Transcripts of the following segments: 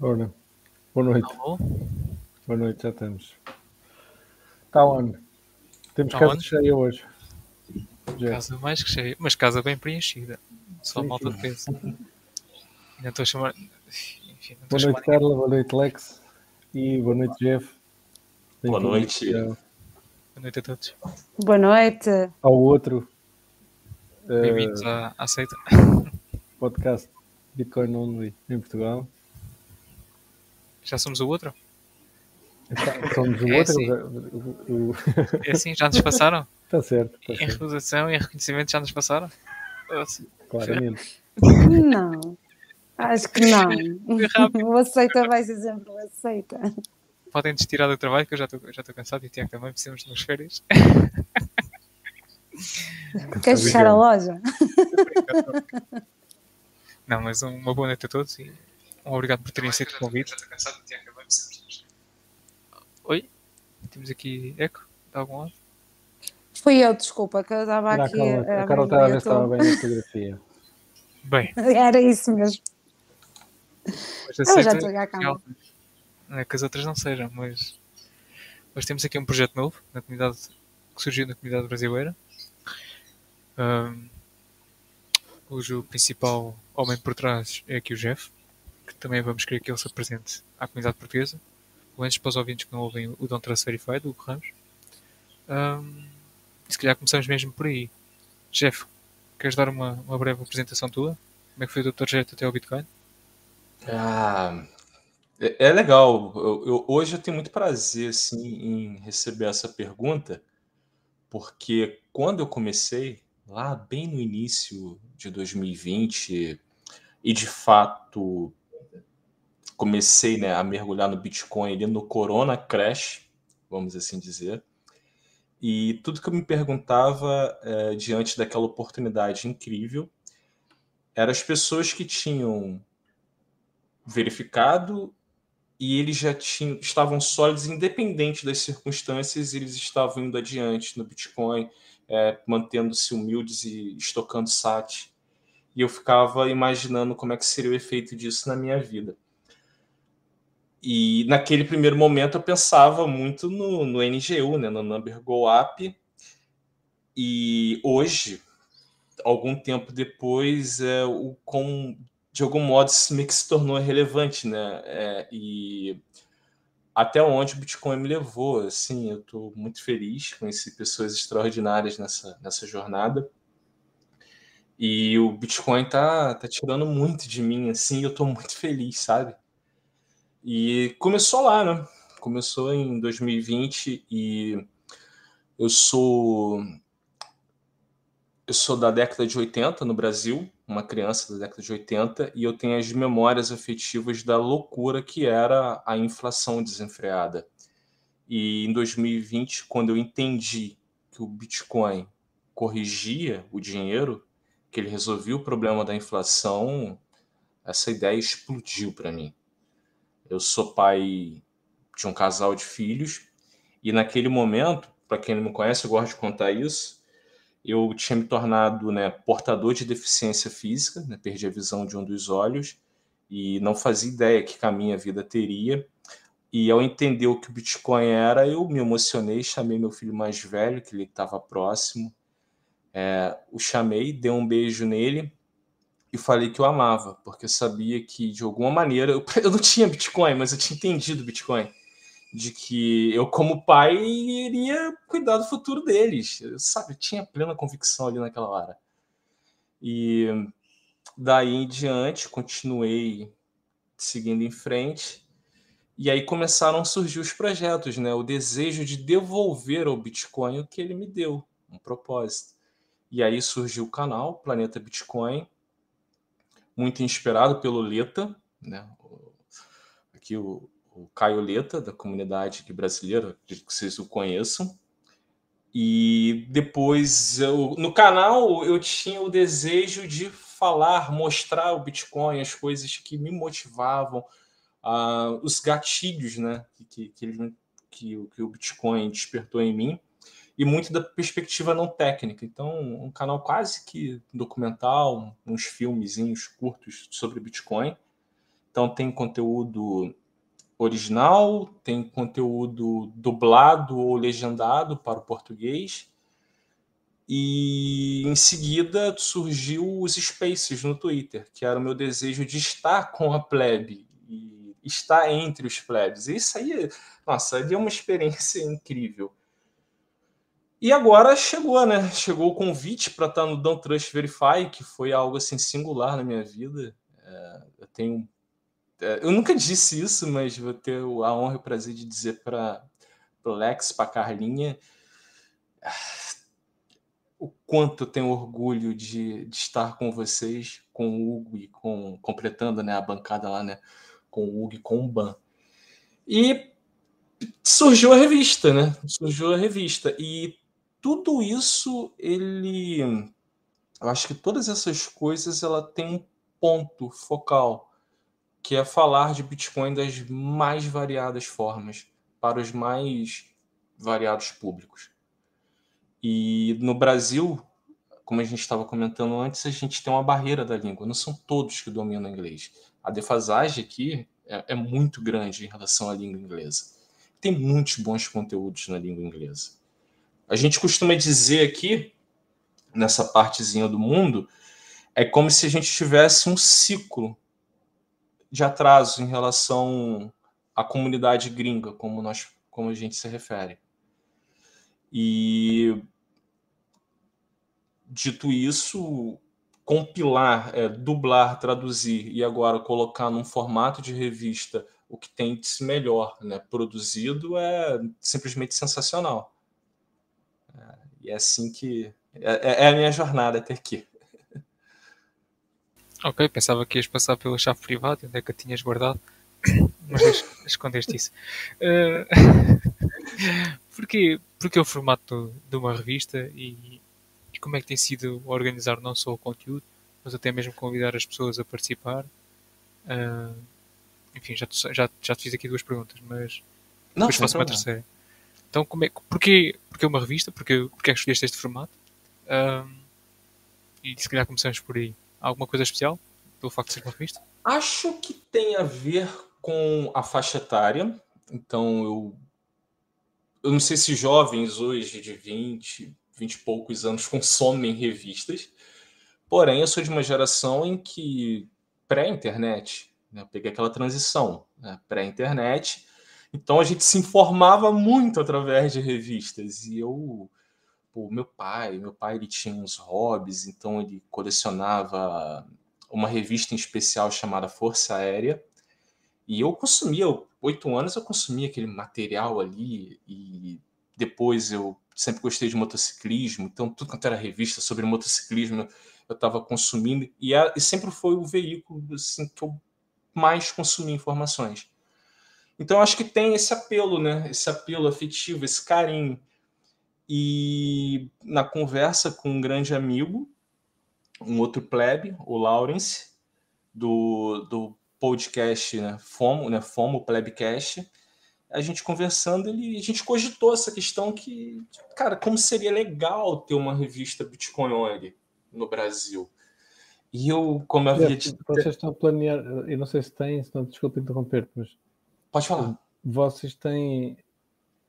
Ora, boa noite. Alô? Boa noite, já estamos. Está onde? Temos Tá casa onde? cheia hoje. Já. Casa mais que cheia, mas casa bem preenchida. Só Sim, malta de peso. Ainda estou a chamar. Enfim, não estou a Boa chamar noite, Carla. Boa noite, Lex. E boa noite, Jeff. Boa Bem-vindo noite. ao- Boa noite a todos. Boa noite. Ao outro eh, Bem-vindos à, à seita. podcast Bitcoin Only em Portugal. Já somos o outro? Está- Somos o É, outro. sim. o- o- É assim, já nos passaram? Está certo, está Em certo. recusação e em reconhecimento já nos passaram? Claramente. Não. Acho que não. O aceita vai ser sempre o aceita. Podem destirar do trabalho que eu já estou já estou cansado e o Tiago também precisamos de umas férias. Queres fechar a loja? Não, mas um- uma boa noite a todos e obrigado por terem aceito o convite. Oi? Temos aqui eco de algum lado? Fui eu, desculpa, que eu estava aqui. Carla, a Carla estava a ver se estava bem na fotografia. Bem, Era isso mesmo. mas Eu já estou a calma. Não é que as outras não sejam, mas hoje temos aqui um projeto novo na comunidade que surgiu na comunidade brasileira, ahm, cujo principal homem por trás é aqui o Jeff, que também vamos querer que ele se apresente à comunidade portuguesa, pelo menos para os ouvintes que não ouvem o Trust Verified, do Hugo Ramos. E se calhar começamos mesmo por aí. Jeff, queres dar uma, uma breve apresentação tua? Como é que foi o teu trajeto até ao Bitcoin? Ah, é, é legal. Eu, eu- hoje eu tenho muito prazer assim, em receber essa pergunta, porque quando eu comecei, lá bem no início de 2020, e de fato comecei né, a mergulhar no Bitcoin ali no Corona Crash, vamos assim dizer, e tudo que eu me perguntava eh, diante daquela oportunidade incrível eram as pessoas que tinham verificado e eles já tinham, estavam sólidos, independente das circunstâncias, eles estavam indo adiante no Bitcoin, é, mantendo-se humildes e estocando SAT. E eu ficava imaginando como é que seria o efeito disso na minha vida. E naquele primeiro momento eu pensava muito no, no NGU, né, no Number Go Up. E hoje, algum tempo depois, é, o com de algum modo isso meio que se tornou relevante, né? É, e até onde o Bitcoin me levou, assim, eu estou muito feliz, conheci pessoas extraordinárias nessa, nessa jornada. E o Bitcoin tá, tá tirando muito de mim, assim, eu estou muito feliz, sabe? E começou lá, né? Começou em 2020 e eu sou eu sou da década de 80 no Brasil, uma criança da década de 80, e eu tenho as memórias afetivas da loucura que era a inflação desenfreada. E em 2020, quando eu entendi que o Bitcoin corrigia o dinheiro, que ele resolvia o problema da inflação, essa ideia explodiu para mim. Eu sou pai de um casal de filhos, e naquele momento, para quem não me conhece, eu gosto de contar isso eu tinha me tornado né, portador de deficiência física, né, perdi a visão de um dos olhos e não fazia ideia que caminho a vida teria. E ao entender o que o Bitcoin era, eu me emocionei, chamei meu filho mais velho, que ele estava próximo, é, o chamei, dei um beijo nele e falei que eu amava, porque eu sabia que de alguma maneira eu, eu não tinha Bitcoin, mas eu tinha entendido Bitcoin de que eu, como pai, iria cuidar do futuro deles. Eu, sabe, eu tinha plena convicção ali naquela hora. E daí em diante, continuei seguindo em frente. E aí começaram a surgir os projetos, né? O desejo de devolver ao Bitcoin o que ele me deu, um propósito. E aí surgiu o canal Planeta Bitcoin, muito inspirado pelo Leta, né? Aqui o, o Caio Leta, da comunidade brasileira, acredito que vocês o conheçam. E depois, eu, no canal, eu tinha o desejo de falar, mostrar o Bitcoin, as coisas que me motivavam, uh, os gatilhos né, que, que, que, que o Bitcoin despertou em mim, e muito da perspectiva não técnica. Então, um canal quase que documental, uns filmezinhos curtos sobre Bitcoin Então tem conteúdo original, tem conteúdo dublado ou legendado para o português. E em seguida surgiu os Spaces no Twitter, que era o meu desejo de estar com a plebe e estar entre os plebes. Isso aí, nossa, ali é uma experiência incrível. E agora chegou, né? Chegou o convite para estar no Don't Trust Verify, que foi algo assim singular na minha vida. É, eu tenho é, eu nunca disse isso, mas vou ter a honra e o prazer de dizer para o Lex, para Carlinha, o quanto eu tenho orgulho de, de, estar com vocês, com o Hugo e com completando né, a bancada lá, né, com o Hugo e com o Ban. E surgiu a revista, né? Surgiu a revista e tudo isso ele eu acho que todas essas coisas ela tem um ponto focal que é falar de Bitcoin das mais variadas formas, para os mais variados públicos. E no Brasil, como a gente estava comentando antes, a gente tem uma barreira da língua, não são todos que dominam inglês. A defasagem aqui é, é muito grande em relação à língua inglesa. Tem muitos bons conteúdos na língua inglesa. A gente costuma dizer aqui, nessa partezinha do mundo, é como se a gente tivesse um ciclo de atraso em relação à comunidade gringa, como nós, como a gente se refere. E dito isso, compilar, é, dublar, traduzir e agora colocar num formato de revista o que tem de melhor, né, produzido é simplesmente sensacional. É, e é assim que é, é a minha jornada até aqui. Ok, pensava que ias passar pela chave privada, onde é que a tinhas guardado, mas escondeste isso. Uh, porquê, porquê o formato de uma revista e, e, como é que tem sido organizar não só o conteúdo, mas até mesmo convidar as pessoas a participar? Uh, enfim, já te, já, já te fiz aqui duas perguntas, mas não, depois faço uma terceira. Então, como é, porquê, porquê uma revista? Porquê, porquê é que escolheste este formato? Uh, e se calhar começamos por aí. Alguma coisa especial pelo facto de ser uma revista? Acho que tem a ver com a faixa etária. Então, eu, eu não sei se jovens hoje de 20, 20 e poucos anos consomem revistas. Porém, eu sou de uma geração em que pré-internet, né, eu peguei aquela transição né, pré-internet, então a gente se informava muito através de revistas. E eu Pô, meu pai, meu pai ele tinha uns hobbies, então ele colecionava uma revista em especial chamada Força Aérea. E eu consumia, oito anos eu consumia aquele material ali e depois eu sempre gostei de motociclismo, então tudo quanto era revista sobre motociclismo eu estava consumindo e, a, e, sempre foi o veículo assim, que eu mais consumi informações. Então acho que tem esse apelo, né? Esse apelo afetivo, esse carinho. E na conversa com um grande amigo, um outro plebe, o Lawrence, do, do podcast né, FOMO, né, FOMO Plebcast, a gente conversando, ele, a gente cogitou essa questão que, cara, como seria legal ter uma revista Bitcoin Only no Brasil. E eu, como eu havia dito... Vocês estão a planear, eu não sei se têm, se não, desculpa interromper mas... Pode falar. Vocês têm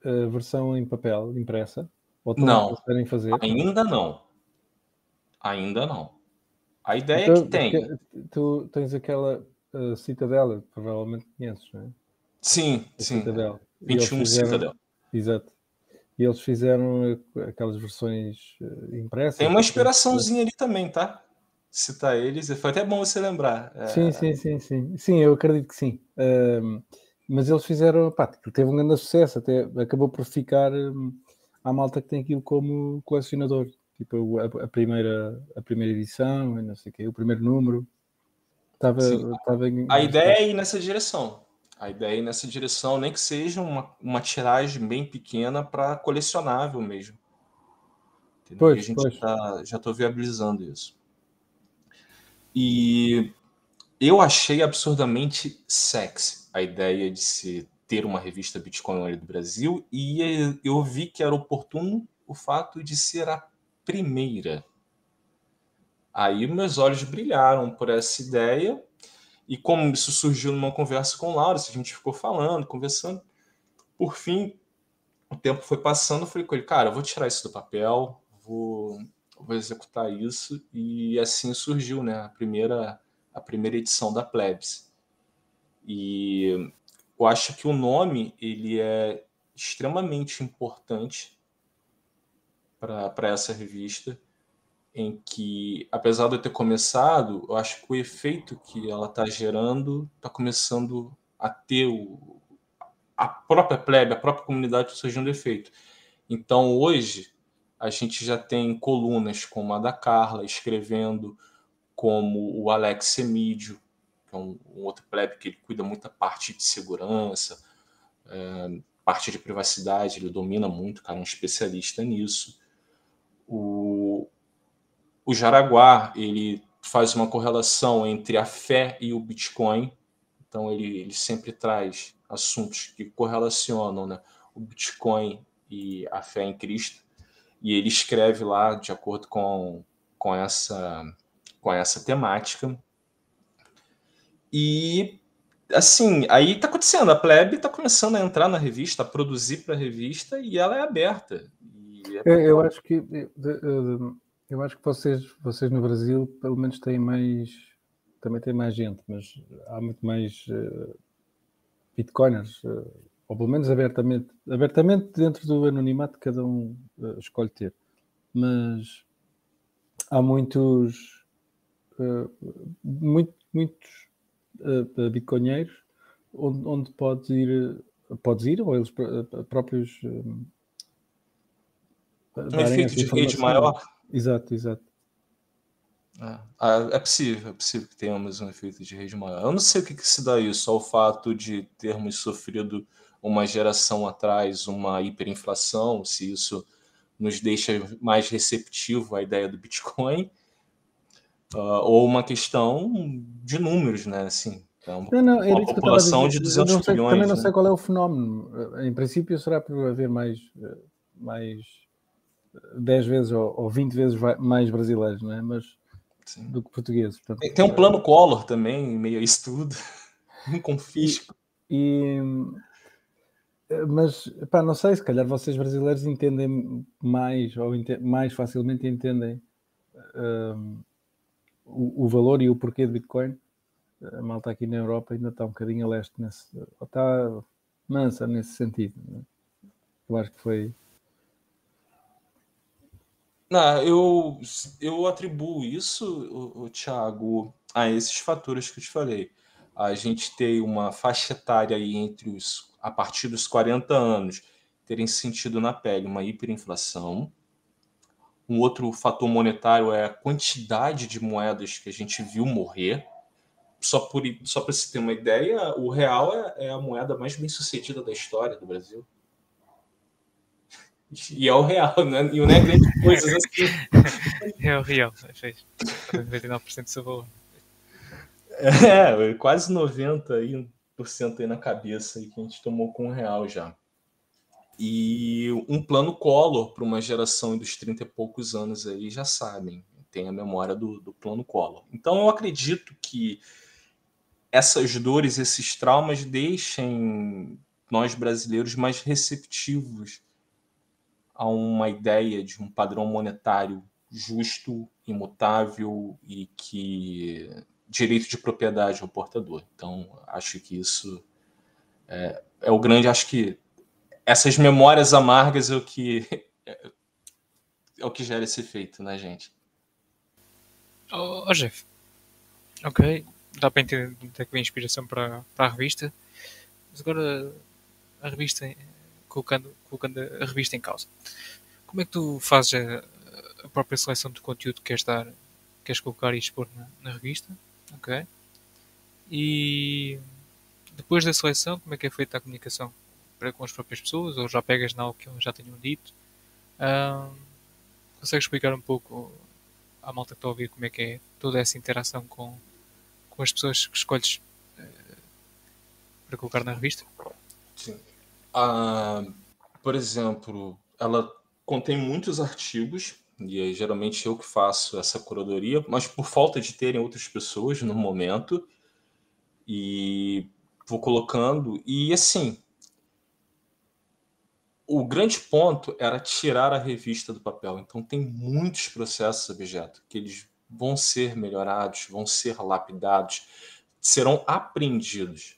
a versão em papel, impressa? Ou não, fazer? ainda não. Ainda não. A ideia então, que tem. Tu tens aquela uh, Citadela, provavelmente conheces, não é? Sim, a sim. Citadel. 21 fizeram, Citadel. Exato. E eles fizeram aquelas versões uh, impressas. Tem uma inspiraçãozinha ali também, tá? Citar eles, foi até bom você lembrar. Sim, é... sim, sim, sim. Sim, eu acredito que sim. Uh, mas eles fizeram, pá, teve um grande sucesso, até acabou por ficar. Um, há malta que tem aquilo como colecionador. Tipo, a, a primeira, a primeira edição, não sei o quê, o primeiro número. Estava, estava em... A ideia é ir nessa direção. A ideia é ir nessa direção, nem que seja uma, uma tiragem bem pequena para colecionável mesmo. Pois, a gente pois. Tá, já estou viabilizando isso. E eu achei absurdamente sexy a ideia de se ter uma revista Bitcoin do Brasil e eu vi que era oportuno o fato de ser a primeira. Aí meus olhos brilharam por essa ideia E como isso surgiu numa conversa com o Laura, a gente ficou falando, conversando. Por fim, o tempo foi passando, eu falei com ele, cara, eu vou tirar isso do papel, vou, vou executar isso. E assim surgiu né, a, primeira, a primeira edição da Plebs. E eu acho que o nome ele é extremamente importante para essa revista, em que, apesar de eu ter começado, eu acho que o efeito que ela está gerando está começando a ter o, a própria plebe, a própria comunidade surgindo efeito. Então, hoje, a gente já tem colunas como a da Carla escrevendo, como o Alex Semídio, que é um, um outro plebe que ele cuida muito da parte de segurança, é, parte de privacidade, ele domina muito, cara, é um especialista nisso. O, o Jaraguá, ele faz uma correlação entre a fé e o Bitcoin, então ele, ele sempre traz assuntos que correlacionam né, o Bitcoin e a fé em Cristo, e ele escreve lá de acordo com, com, essa, com essa temática. E assim, aí está acontecendo, a plebe está começando a entrar na revista, a produzir para a revista, e ela é aberta. É... Eu, eu, acho que eu acho que vocês, vocês no Brasil pelo menos têm mais também tem mais gente, mas há muito mais uh, bitcoiners, uh, ou pelo menos abertamente, abertamente dentro do anonimato cada um uh, escolhe ter. Mas há muitos, muito, muitos bitcoinheiros onde, onde podes ir, podes ir, ou eles próprios um efeito de rede maior. Exato, exato. É, ah, é possível, é possível que tenhamos um efeito de rede maior. Eu não sei o que, que se dá isso, só o fato de termos sofrido uma geração atrás uma hiperinflação, se isso nos deixa mais receptivo à ideia do Bitcoin, uh, ou uma questão de números, né? Assim, é uma, não, não, uma população de 200 sei, milhões. Também não né? sei qual é o fenómeno. Em princípio, será por haver mais, mais 10 vezes ou, ou 20 vezes mais brasileiros, não é? Mas Sim. do que portugueses. Portanto, tem um plano Collor também, meio a isso tudo. Um confisco. E, e, mas, pá, não sei, se calhar vocês brasileiros entendem mais, ou ente, mais facilmente entendem um, o, o, valor e o porquê de Bitcoin. A malta aqui na Europa ainda está um bocadinho a leste, nesse, está mansa nesse sentido. Né? Eu acho que foi não, eu, eu atribuo isso, o, o Thiago, a esses fatores que eu te falei. A gente tem uma faixa etária aí entre os, a partir dos 40 anos, terem sentido na pele uma hiperinflação. Um outro fator monetário é a quantidade de moedas que a gente viu morrer. Só, por, só para se ter uma ideia, o real é, é a moeda mais bem sucedida da história do Brasil. E é o real, né? E não é grande coisa assim. É o real, fez 99% do seu valor. É, quase 90% aí, aí na cabeça aí que a gente tomou com o real já. E um plano Collor para uma geração dos 30 e poucos anos aí já sabem, tem a memória do, do plano Collor. Então eu acredito que essas dores, esses traumas deixem nós brasileiros mais receptivos a uma ideia de um padrão monetário justo, imutável e que direito de propriedade ao portador. Então, acho que isso é, é o grande. Acho que essas memórias amargas é o que é o que gera esse efeito na né, gente. Oh, oh Jeff, ok, dá para entender onde é que vem inspiração para, para a revista, mas agora a revista colocando, colocando a revista em causa. Como é que tu fazes a, a própria seleção do conteúdo que queres dar, queres colocar e expor na, na revista? Ok. E depois da seleção, como é que é feita a comunicação para com as próprias pessoas? Ou já pegas algo que já tenham dito? Um, consegues explicar um pouco à malta que está a ouvir como é que é toda essa interação com, com as pessoas que escolhes uh, para colocar na revista? Sim. Ah, por exemplo, ela contém muitos artigos, e é geralmente eu que faço essa curadoria, mas por falta de terem outras pessoas no momento, E vou colocando. E assim, o grande ponto era tirar a revista do papel. Então tem muitos processos objeto que eles vão ser melhorados, vão ser lapidados, serão aprendidos.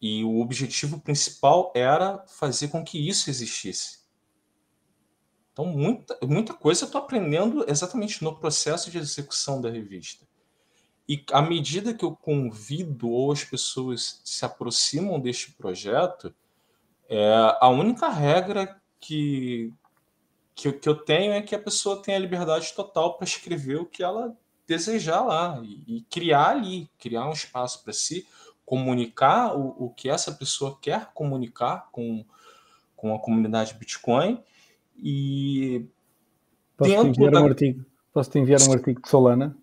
E o objetivo principal era fazer com que isso existisse. Então, muita, muita coisa eu estou aprendendo exatamente no processo de execução da revista. E à medida que eu convido ou as pessoas se aproximam deste projeto, é, a única regra que, que, que, eu tenho é que a pessoa tenha liberdade total para escrever o que ela desejar lá e, e criar ali, criar um espaço para si, comunicar o, o que essa pessoa quer comunicar com, com a comunidade Bitcoin e Posso te enviar da... um artigo? Posso te enviar um artigo de Solana?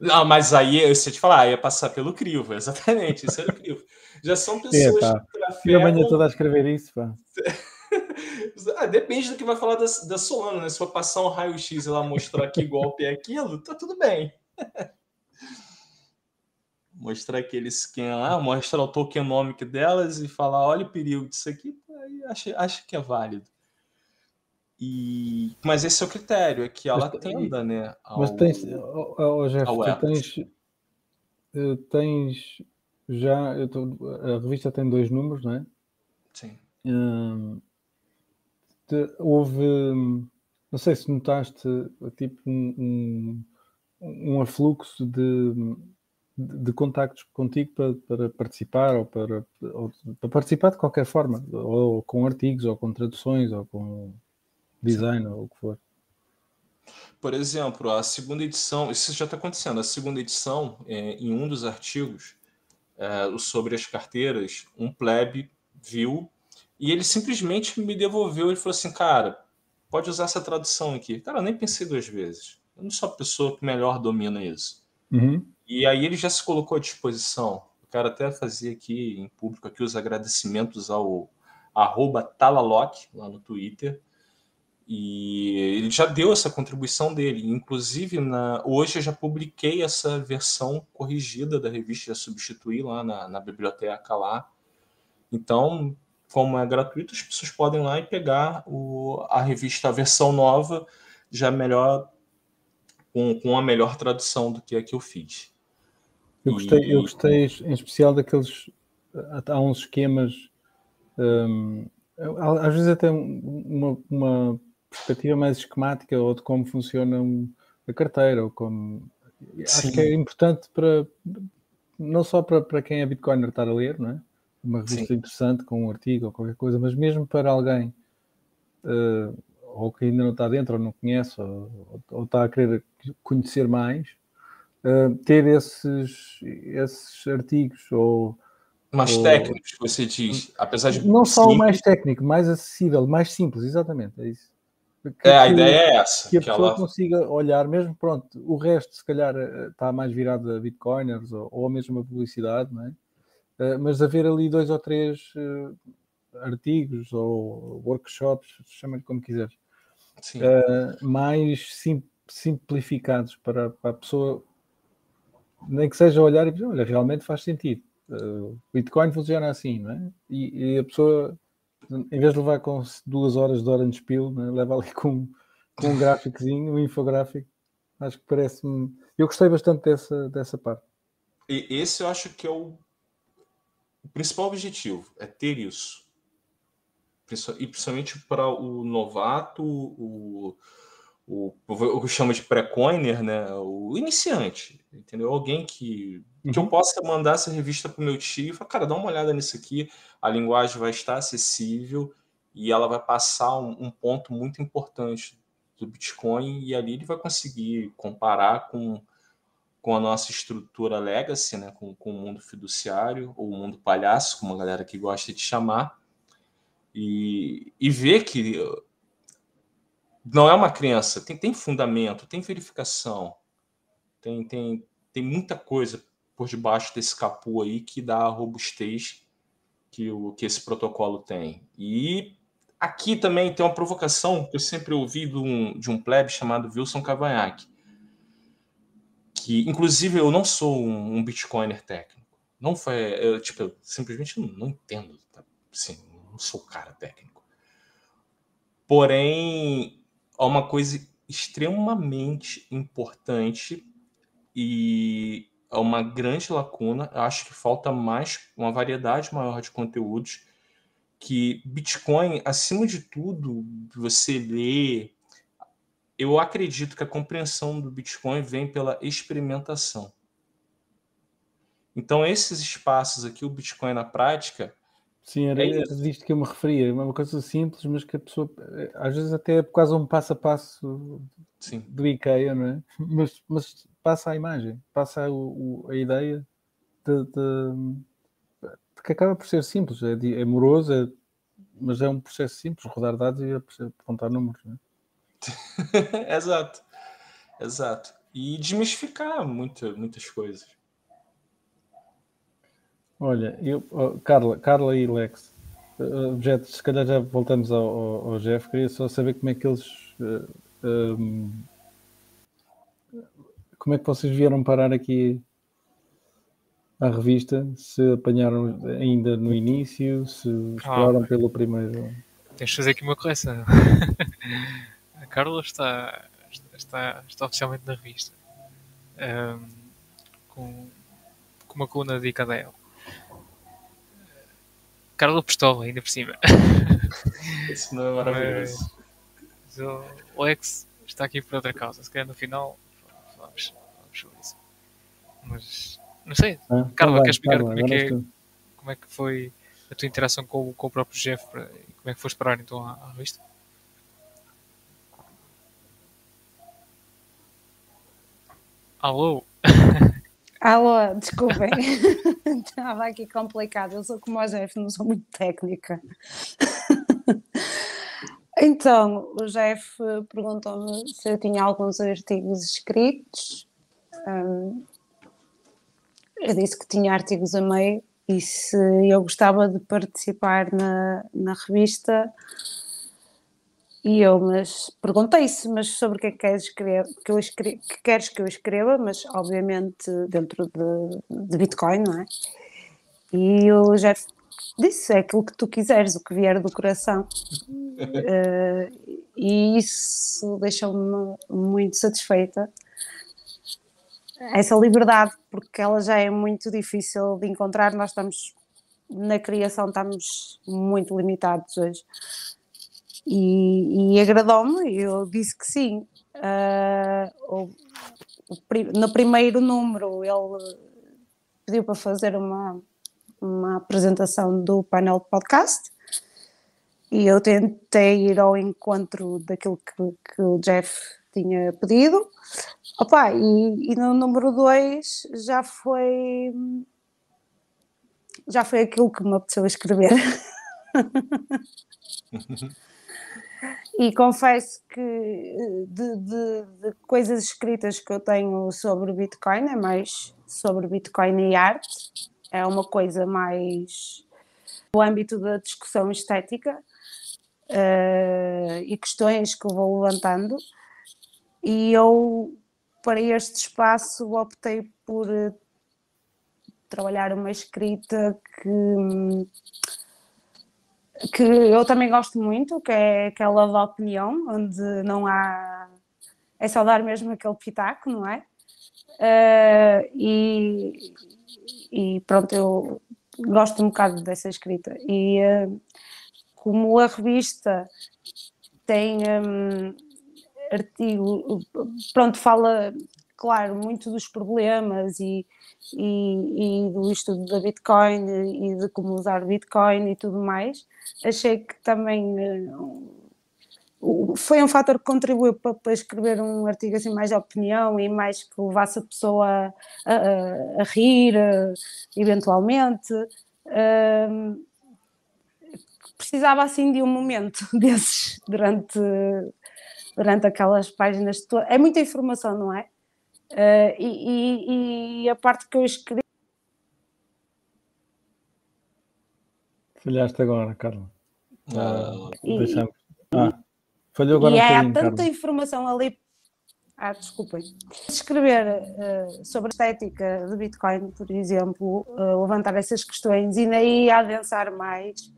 Não, mas aí, eu sei te falar, ia passar pelo crivo, exatamente, isso era o crivo. Já são pessoas é, tá. que trafegam... Amanhã toda a escrever isso, pá. ah, depende do que vai falar da, da Solana, né? Se for passar um raio-x e lá mostrar que golpe é aquilo, tá tudo bem. mostrar aquele esquema lá, mostrar o tokenomic delas e falar, olha o perigo disso aqui, aí acho, acho que é válido. E, mas esse é o critério, é que ela mas, tenda, né? Ao, mas tens, oh, Jeff, tu tens, eh, tens já, tô, a revista tem dois números, não é? Sim. Hum, te, houve, não sei se notaste, tipo um, um, um afluxo de, de, de contactos contigo para, para participar ou para, ou para participar de qualquer forma, ou com artigos, ou com traduções, ou com design ou o que for. Por exemplo, a segunda edição, isso já está acontecendo, a segunda edição, é, em um dos artigos é, sobre as carteiras, um plebe viu e ele simplesmente me devolveu e falou assim, cara, pode usar essa tradução aqui. Cara, eu nem pensei duas vezes. Eu não sou a pessoa que melhor domina isso. Uhum. E aí ele já se colocou à disposição. Eu quero até fazer aqui em público aqui os agradecimentos ao arroba Talaloc, lá no Twitter, e ele já deu essa contribuição dele. Inclusive, na, hoje eu já publiquei essa versão corrigida da revista, já substituí lá na, na biblioteca lá. Então, como é gratuito, as pessoas podem ir lá e pegar o, a revista, a versão nova, já melhor, com, com a melhor tradução do que a que eu fiz. Eu gostei, e... eu gostei em especial daqueles. Há uns esquemas. Hum, às vezes até uma, uma perspectiva mais esquemática ou de como funciona a carteira ou como acho que é importante para não só para, para quem é Bitcoiner estar a ler, não é? Uma revista Sim. interessante com um artigo ou qualquer coisa, mas mesmo para alguém uh, ou que ainda não está dentro ou não conhece ou, ou está a querer conhecer mais, uh, ter esses, esses artigos ou mais ou, técnicos, você diz, apesar de não só o mais técnico, mais acessível, mais simples, exatamente, é isso. Que, é, a ideia é essa. Que a que pessoa ela... consiga olhar, mesmo pronto, o resto se calhar eh, está mais virado a bitcoiners ou, ou mesmo a publicidade, não é? Uh, mas haver ali dois ou três uh, artigos ou workshops, chama-lhe como quiseres, uh, mais sim, simplificados para, para, a pessoa, nem que seja olhar e dizer, olha, realmente faz sentido. Uh, Bitcoin funciona assim, não é? E, e a pessoa em vez de levar com duas horas de Orange Peel, né, leva ali com, com um gráficozinho, um infográfico. Acho que parece-me. Eu gostei bastante dessa, dessa parte. E esse eu acho que é o, o principal objetivo, é ter isso. E principalmente para o novato, o, o, o que eu chamo de pré-coiner, né? O iniciante, entendeu? Alguém que, uhum. que eu uhum. possa mandar essa revista para o meu tio e falar, cara, dá uma olhada nisso aqui, a linguagem vai estar acessível e ela vai passar um, um ponto muito importante do Bitcoin e ali ele vai conseguir comparar com, com a nossa estrutura legacy, né? com, com o mundo fiduciário, ou o mundo palhaço, como a galera que gosta de chamar, e, e ver que não é uma crença, tem, tem fundamento, tem verificação, tem, tem, tem muita coisa por debaixo desse capô aí que dá robustez que, o, que esse protocolo tem. E aqui também tem uma provocação que eu sempre ouvi de um, de um plebe chamado Wilson Cavanhaque, que inclusive eu não sou um, um Bitcoiner técnico, Não foi. Eu, tipo, eu simplesmente não, não entendo. Tá? Assim, não sou cara técnico. Porém, há uma coisa extremamente importante e é uma grande lacuna. Eu acho que falta mais, uma variedade maior de conteúdos que Bitcoin, acima de tudo, você lê. Eu acredito que a compreensão do Bitcoin vem pela experimentação. Então, esses espaços aqui, o Bitcoin na prática. Sim, era, é disto que eu me referia. É uma coisa simples, mas que a pessoa, às vezes, até é quase um passo a passo Sim. do IKEA, não é? Mas, mas passa a imagem, passa o, o, a ideia de, de, que acaba por ser simples, é, é moroso, é, mas é um processo simples, rodar dados e apontar números. Não é? exato, exato. E desmistificar muita, muitas coisas. Olha, eu, oh, Carla, Carla e Lex, objetos, se calhar já voltamos ao, ao, ao Jeff, queria só saber como é que eles. Uh, um, como é que vocês vieram parar aqui à revista? Se apanharam ainda no início, se exploraram ah, pelo primeiro. Tens de fazer aqui uma correção. a Carla está, está, está oficialmente na revista. Um, com, com uma coluna dedicada a ela. Carla Pistola, ainda por cima. Isso não é maravilhoso. Mas, o Lex está aqui por outra causa. Se calhar no final Mas não sei. Ah, tá Carla, queres explicar Carla, como, é que é, como é que foi a tua interação com, com o próprio Jeff e como é que foste parar então à, à revista? Alô? Alô, desculpem. Estava aqui complicado. Eu sou como o Jeff, não sou muito técnica. então, o Jeff perguntou-me se eu tinha alguns artigos escritos. Eu disse que tinha artigos a meio e se eu gostava de participar na, na revista e eu, mas perguntei-se, mas sobre o que é que queres escrever, que, eu escre que queres que eu escreva, mas obviamente dentro de, de Bitcoin, não é? E eu já disse, é aquilo que tu quiseres, o que vier do coração. uh, e isso deixou-me muito satisfeita. Essa liberdade, porque ela já é muito difícil de encontrar, nós estamos na criação, estamos muito limitados hoje e, e agradou-me, eu disse que sim. Uh, o, no primeiro número ele pediu para fazer uma, uma apresentação do painel de podcast e eu tentei ir ao encontro daquilo que, que o Jeff tinha pedido. Opa, e, e no número 2 já foi já foi aquilo que me apeteceu escrever. E confesso que de, de, de, coisas escritas que eu tenho sobre Bitcoin é mais sobre Bitcoin e arte, é uma coisa mais no âmbito da discussão estética uh, e questões que eu vou levantando. E eu, para este espaço, optei por uh, trabalhar uma escrita que que eu também gosto muito, que é aquela da opinião, onde não há. É só dar mesmo aquele pitaco, não é? Uh, e, e, pronto, eu gosto um bocado dessa escrita. E uh, como a revista tem um, artigo, pronto, fala, claro, muito dos problemas e, e, e do estudo da Bitcoin e de como usar Bitcoin e tudo mais achei que também uh, foi um fator que contribuiu para, para, escrever um artigo assim mais de opinião e mais que levasse a pessoa a, a, a rir, uh, eventualmente. Uh, precisava assim de um momento desses durante, durante aquelas páginas. É muita informação, não é? Uh, e, e, e, a parte que eu escrevi Falhaste agora, Carla. Ah, Deixamos. Ah, falhou agora e um há tanta Carla. informação ali Ah, desculpem. Escrever uh, sobre a estética de Bitcoin, por exemplo, uh, levantar essas questões e daí adensar mais.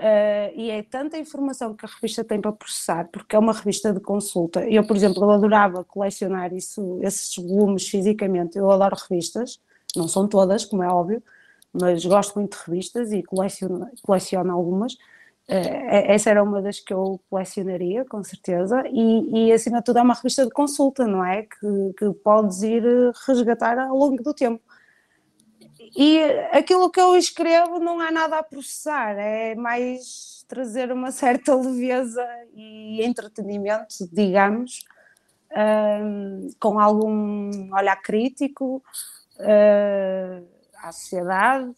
Uh, e é tanta informação que a revista tem para processar, porque é uma revista de consulta. Eu, por exemplo, eu adorava colecionar isso, esses volumes fisicamente. Eu adoro revistas, não são todas, como é óbvio, mas gosto muito de revistas e coleciono, coleciono algumas. Uh, essa era uma das que eu colecionaria, com certeza, e, e acima de tudo é uma revista de consulta, não é? Que, que podes ir eh, resgatar ao longo do tempo. E aquilo que eu escrevo não há nada a processar, é mais trazer uma certa leveza e entretenimento, digamos, com algum olhar crítico uh, à sociedade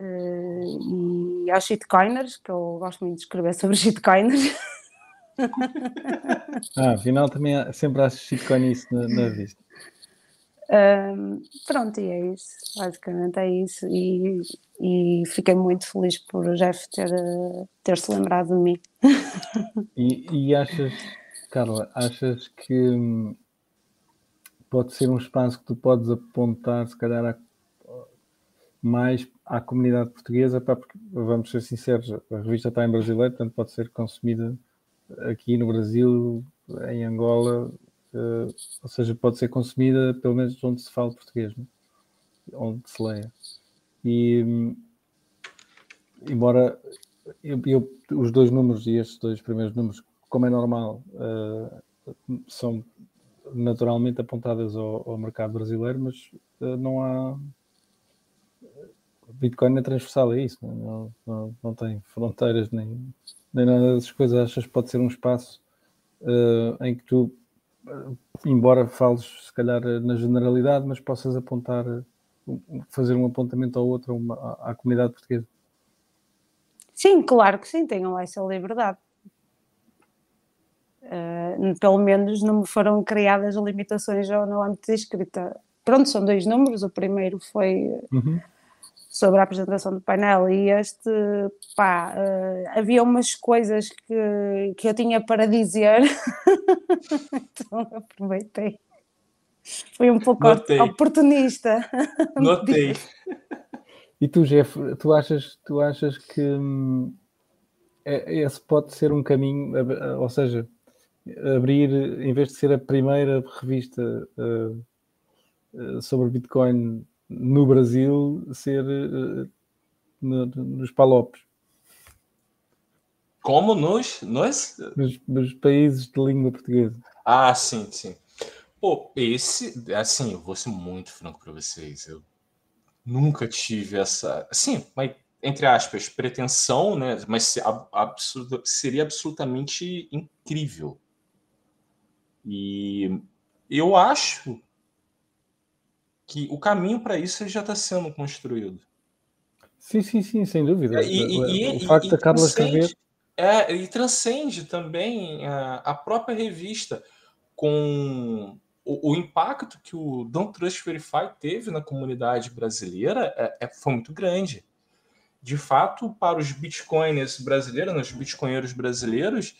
uh, e aos shitcoiners, que eu gosto muito de escrever sobre shitcoiners. ah, afinal também há, sempre há shitcoin na, na revista. Um, pronto, e é isso, basicamente é isso. E, e fiquei muito feliz por o Jeff ter, ter se lembrado de mim. E, e achas, Carla, achas que hum, pode ser um espaço que tu podes apontar, se calhar, a, mais à comunidade portuguesa, pá, porque vamos ser sinceros, a revista está em brasileiro, portanto pode ser consumida aqui no Brasil, em Angola, uh, ou seja, pode ser consumida pelo menos onde se fala português, né? onde se leia. E hum, embora eu, eu, os dois números e estes dois primeiros números, como é normal, uh, são naturalmente apontadas ao, ao mercado brasileiro, mas uh, não há Bitcoin é transversal, é isso, não, não, não tem fronteiras nem, nem nada dessas coisas. Achas que pode ser um espaço uh, em que tu, embora fales se calhar na generalidade, mas possas apontar, fazer um apontamento ao outro uma, à, à, comunidade portuguesa? Sim, claro que sim, tenham essa liberdade. Uh, pelo menos não me foram criadas limitações no âmbito de escrita. Pronto, são dois números. O primeiro foi uhum sobre a apresentação do painel e este, pá, uh, havia umas coisas que, que eu tinha para dizer, então aproveitei. Foi um pouco Notei. oportunista. Notei. E tu, Jeff, tu achas, tu achas que hum, é, esse pode ser um caminho, ou seja, abrir, em vez de ser a primeira revista uh, sobre Bitcoin no Brasil ser uh, no, nos palopes. Como nos, nos? nos? Nos países de língua portuguesa. Ah, sim, sim. Pô, esse, assim, eu vou ser muito franco para vocês. Eu nunca tive essa, sim, mas entre aspas, pretensão, né? Mas seria absolutamente incrível. E eu acho que o caminho para isso já está sendo construído. Sim, sim, sim, sem dúvida. E, e, o facto da Carla escrever. É, e transcende também a, a própria revista com o, o, impacto que o Don't Trust Verify teve na comunidade brasileira é, é, foi muito grande. De fato, para os bitcoiners brasileiros, os bitcoinheiros brasileiros,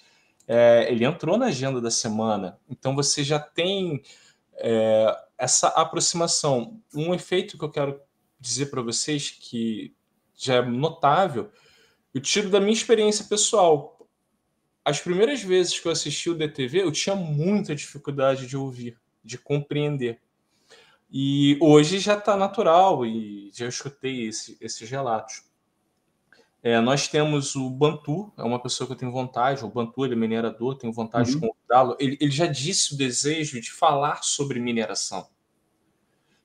é, ele entrou na agenda da semana. Então você já tem é, essa aproximação. Um efeito que eu quero dizer para vocês que já é notável, eu tiro da minha experiência pessoal. As primeiras vezes que eu assisti o DTV, eu tinha muita dificuldade de ouvir, de compreender. E hoje já está natural e já escutei esse, esses relatos. É, nós temos o Bantu, é uma pessoa que eu tenho vontade, o Bantu ele é minerador, tenho vontade uhum. de convidá-lo. Ele, ele já disse o desejo de falar sobre mineração.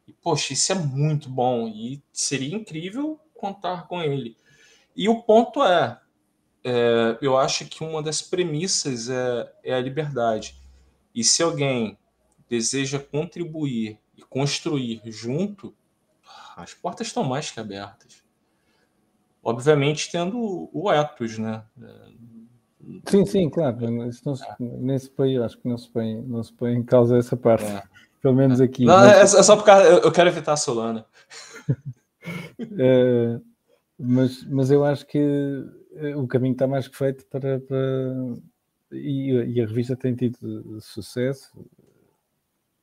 E, poxa, isso é muito bom e seria incrível contar com ele. E o ponto é, é eu acho que uma das premissas é, é a liberdade. E se alguém deseja contribuir e construir junto, as portas estão mais que abertas obviamente tendo o ethos, né? Sim, sim, claro. Isso não se, é. Nesse país, acho que não se, põe, não se põe em causa essa parte. É. Pelo menos aqui. Não, mas... é só porque eu quero evitar a Solana. é, mas, mas eu acho que eh, o caminho está mais que feito para. para... E, e, a revista tem tido sucesso.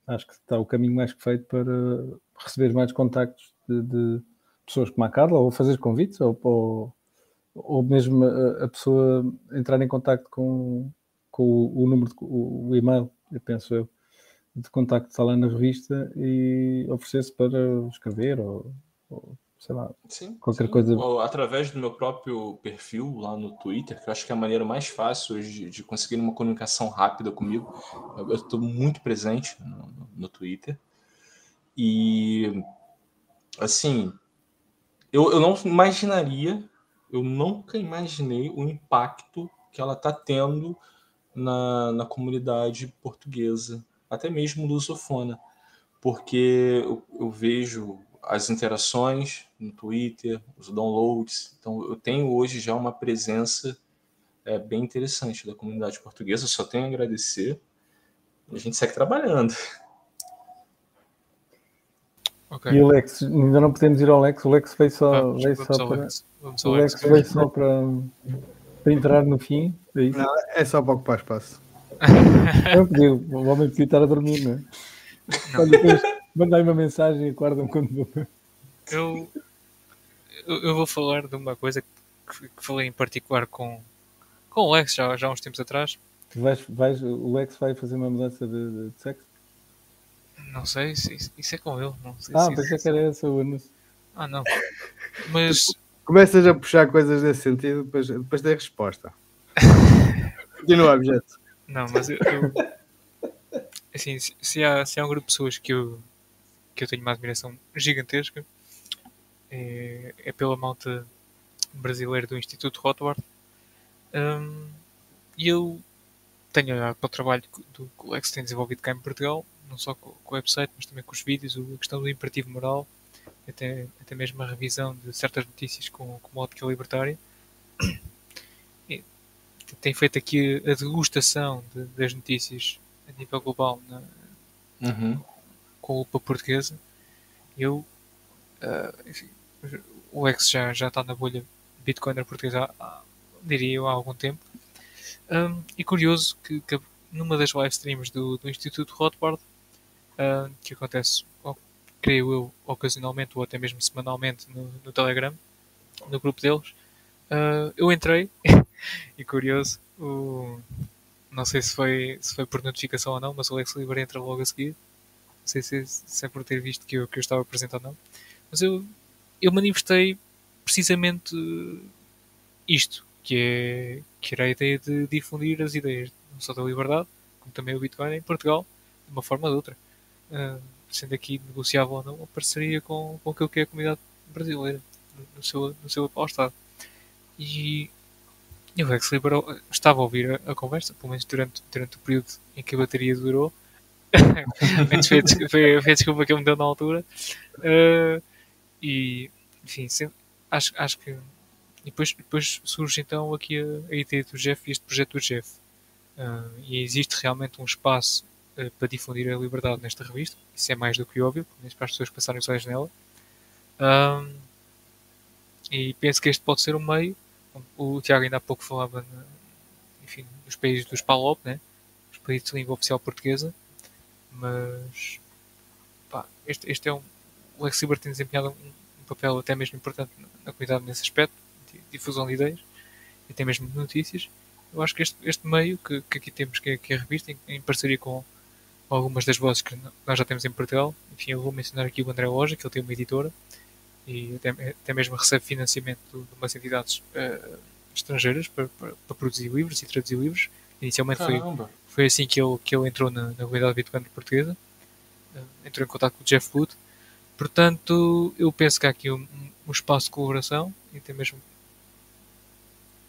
acho que está o caminho mais que feito para receber mais contactos de, de pessoas como a Carla, ou fazer convites, ou, ou, ou mesmo a, a, pessoa entrar em contacto com, com o, o número, de, o, o, e-mail, eu penso eu, de contacto está lá na revista e oferecer-se para escrever ou, ou sei lá, sim, qualquer sim. coisa. Ou através do meu próprio perfil lá no Twitter, que eu acho que é a maneira mais fácil de, de conseguir uma comunicação rápida comigo. Eu estou muito presente no, no, Twitter. E, assim, eu, eu não imaginaria, eu nunca imaginei o impacto que ela está tendo na, na comunidade portuguesa, até mesmo lusofona, porque eu, eu vejo as interações no Twitter, os downloads. Então, eu tenho hoje já uma presença é, bem interessante da comunidade portuguesa. Só tenho a agradecer. A gente segue trabalhando. Okay. E o Lex, ainda não podemos ir ao Lex. O Lex veio só, vamos, veio vamos só para. Lex. o Lex, veio só para, para entrar no fim. É, isso? Não, é só para ocupar espaço. Não pediu. O homem podia estar a dormir, não é? Não. Olha, Mandai uma mensagem e acorda-me quando eu, eu, vou falar de uma coisa que, que, falei em particular com, com o Lex já, já há uns tempos atrás. Vais, vais, o Lex vai fazer uma mudança de, de sexo? Não sei, isso, isso, é com ele. Não sei ah, pensei que era essa o anúncio. Ah, não. Mas. Começas a puxar coisas nesse sentido, depois, depois tem resposta. Continua, objeto. Não, mas eu, eu assim, se, se, há, se há um grupo de pessoas que eu, que eu tenho uma admiração gigantesca é, é pela malta brasileira do Instituto Rothbard. Um, e eu tenho olhado para o trabalho do que o Lex tem desenvolvido cá em Portugal, não só com, com o website, mas também com os vídeos, a questão do imperativo moral, até, até mesmo a revisão de certas notícias com, com uma ótica libertária. E tem feito aqui a degustação de, das notícias a nível global na, uhum com a lupa portuguesa. Eu, uh, enfim, o Lex já, já está na bolha Bitcoiner portuguesa, há, diria eu, há algum tempo. Um, e curioso que, que, numa das live streams do, do Instituto Rothbard, uh, que acontece, creio eu, ocasionalmente ou até mesmo semanalmente no, no Telegram, no grupo deles, uh, eu entrei e curioso, o, não sei se foi, se foi por notificação ou não, mas o Lex Liber entra logo a seguir não sei se, se é por ter visto que eu, que eu estava presente ou não. Mas eu, eu manifestei precisamente isto, que é, que era a ideia de difundir as ideias, não só da liberdade, como também o Bitcoin em Portugal, de uma forma ou de outra. Uh, sendo aqui negociável ou não a parceria com, com aquilo que é a comunidade brasileira, no, no seu, no seu estado. E, e o Rex Liberal estava a ouvir a, a, conversa, pelo menos durante, durante o período em que a bateria durou, foi, foi, a desculpa que ele me deu na altura. Uh, e, enfim, sempre, acho, acho que. E depois, depois surge então aqui a, a ideia do Jeff e este projeto do Jeff. Uh, e existe realmente um espaço uh, para difundir a liberdade nesta revista. Isso é mais do que óbvio, para as pessoas passarem os olhos nela. e penso que este pode ser um meio. O Tiago ainda há pouco falava, enfim, nos países dos PALOP, né? os países de língua oficial portuguesa mas pá, este, este é um. O Lex Silber tem desempenhado um, um, papel até mesmo importante na comunidade nesse aspecto, de difusão de ideias e até mesmo de notícias. Eu acho que este, este meio que, que aqui temos, que é, que é a revista, em, em parceria com, algumas das vozes que nós já temos em Portugal, enfim, eu vou mencionar aqui o André Loja, que ele tem uma editora e até, até mesmo recebe financiamento de umas entidades uh, estrangeiras para, para, para, produzir livros e traduzir livros. Inicialmente foi, foi assim que ele, que ele entrou na, na comunidade Bitcoin portuguesa. Uh, entrou em contato com o Jeff Wood. Portanto, eu penso que há aqui um, um espaço de colaboração e até mesmo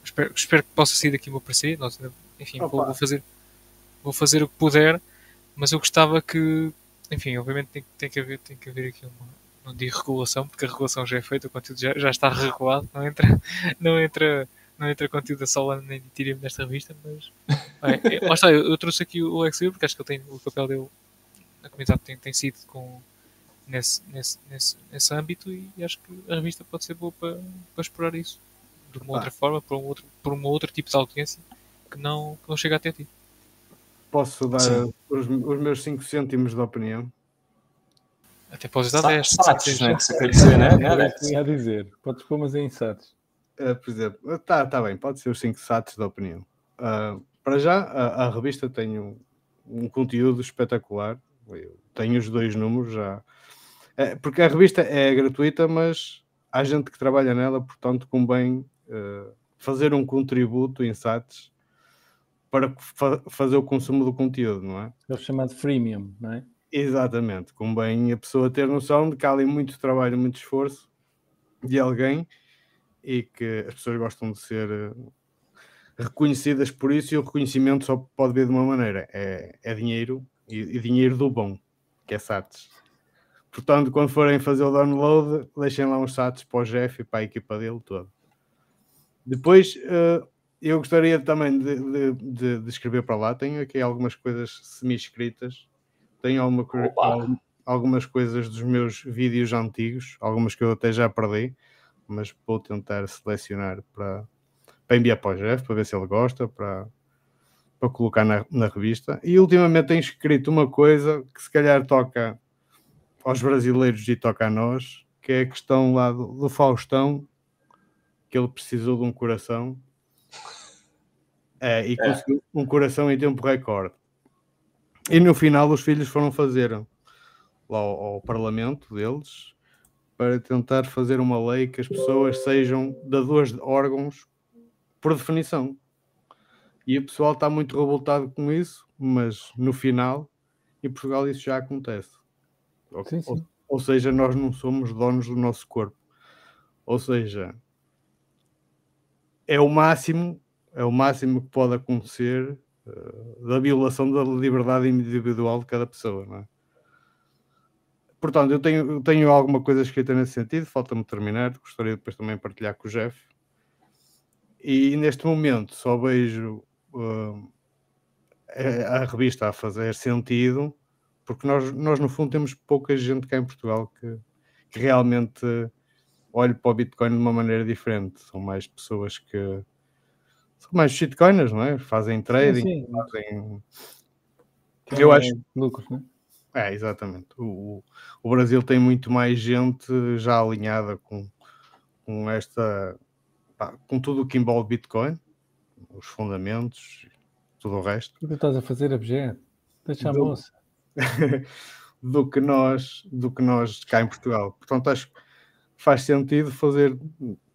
espero, espero que possa sair daqui uma parceria. Nós, enfim, vou, vou, fazer, vou fazer o que puder, mas eu gostava que, enfim, obviamente tem, tem, que, haver, tem que haver aqui uma, não digo regulação, porque a regulação já é feita, o conteúdo já, já está regulado, não entra, não entra não entra conteúdo da Solana nem de Ethereum nesta revista, mas. Lá está, eu, eu, trouxe aqui o Alex Silver, porque acho que ele tem, o papel dele na comunidade tem, tem sido com, nesse, nesse, nesse, nesse âmbito e acho que a revista pode ser boa para, para explorar isso de uma ah. outra forma, por um, outro, por um outro tipo de audiência que não, que não chega até ti. Posso dar os, os meus 5 cêntimos de opinião. Até podes dar Sa- 10. Sates, né? Que você quer dizer, né? né Era isso que ia dizer. Podes pôr, mas em insatos. Uh, por exemplo, tá, tá bem, pode ser os 5 satos de opinião. Uh, para já, a, a revista tem um, um conteúdo espetacular. Eu tenho os dois números já. É, porque a revista é gratuita, mas há gente que trabalha nela, portanto, convém uh, fazer um contributo em satos para fa- fazer o consumo do conteúdo, não é? É o chamado freemium, não é? Exatamente, convém a pessoa ter noção de que há ali muito trabalho, muito esforço de alguém e que as pessoas gostam de ser eh, reconhecidas por isso e o reconhecimento só pode vir de uma maneira, é, é dinheiro e, e dinheiro do bom, que é SATs. Portanto, quando forem fazer o download, deixem lá uns SATs para o Jeff e para a equipa dele toda. Depois, eh, eu gostaria também de, de, de- escrever para lá, tenho aqui algumas coisas semi-escritas, tenho alguma algumas coisas dos meus vídeos antigos, algumas que eu até já perdi, mas vou tentar selecionar para, para enviar para o Jeff, para ver se ele gosta, para, para colocar na, na revista. E ultimamente tenho escrito uma coisa que se calhar toca aos brasileiros e toca a nós, que é a questão lá do, do Faustão, que ele precisou de um coração é, e É. conseguiu um coração em tempo recorde. E no final os filhos foram fazer lá ao, ao parlamento deles para tentar fazer uma lei que as pessoas sejam dadores de órgãos por definição. E o pessoal está muito revoltado com isso, mas no final, em Portugal isso já acontece. Ou, Sim, sim. ou- ou seja, nós não somos donos do nosso corpo. Ou seja, é o máximo, é o máximo que pode acontecer da violação da liberdade individual de cada pessoa, não é? Portanto, eu tenho, tenho alguma coisa escrita nesse sentido, falta-me terminar, gostaria depois também partilhar com o Jeff. E neste momento só vejo uh, a revista a fazer sentido, porque nós, nós no fundo temos pouca gente cá em Portugal que, que realmente olhe para o Bitcoin de uma maneira diferente. São mais pessoas que mais shitcoiners, não é? Fazem trading, sim. fazem. Tem, Eu acho- Lucros, não é? É, exatamente. O, o- Brasil tem muito mais gente já alinhada com, com esta. com tudo o que envolve Bitcoin, os fundamentos, tudo o resto. O que estás a fazer, objeto? Deixa a Do- moça. do que nós do que nós cá em Portugal. Portanto, acho que faz sentido fazer,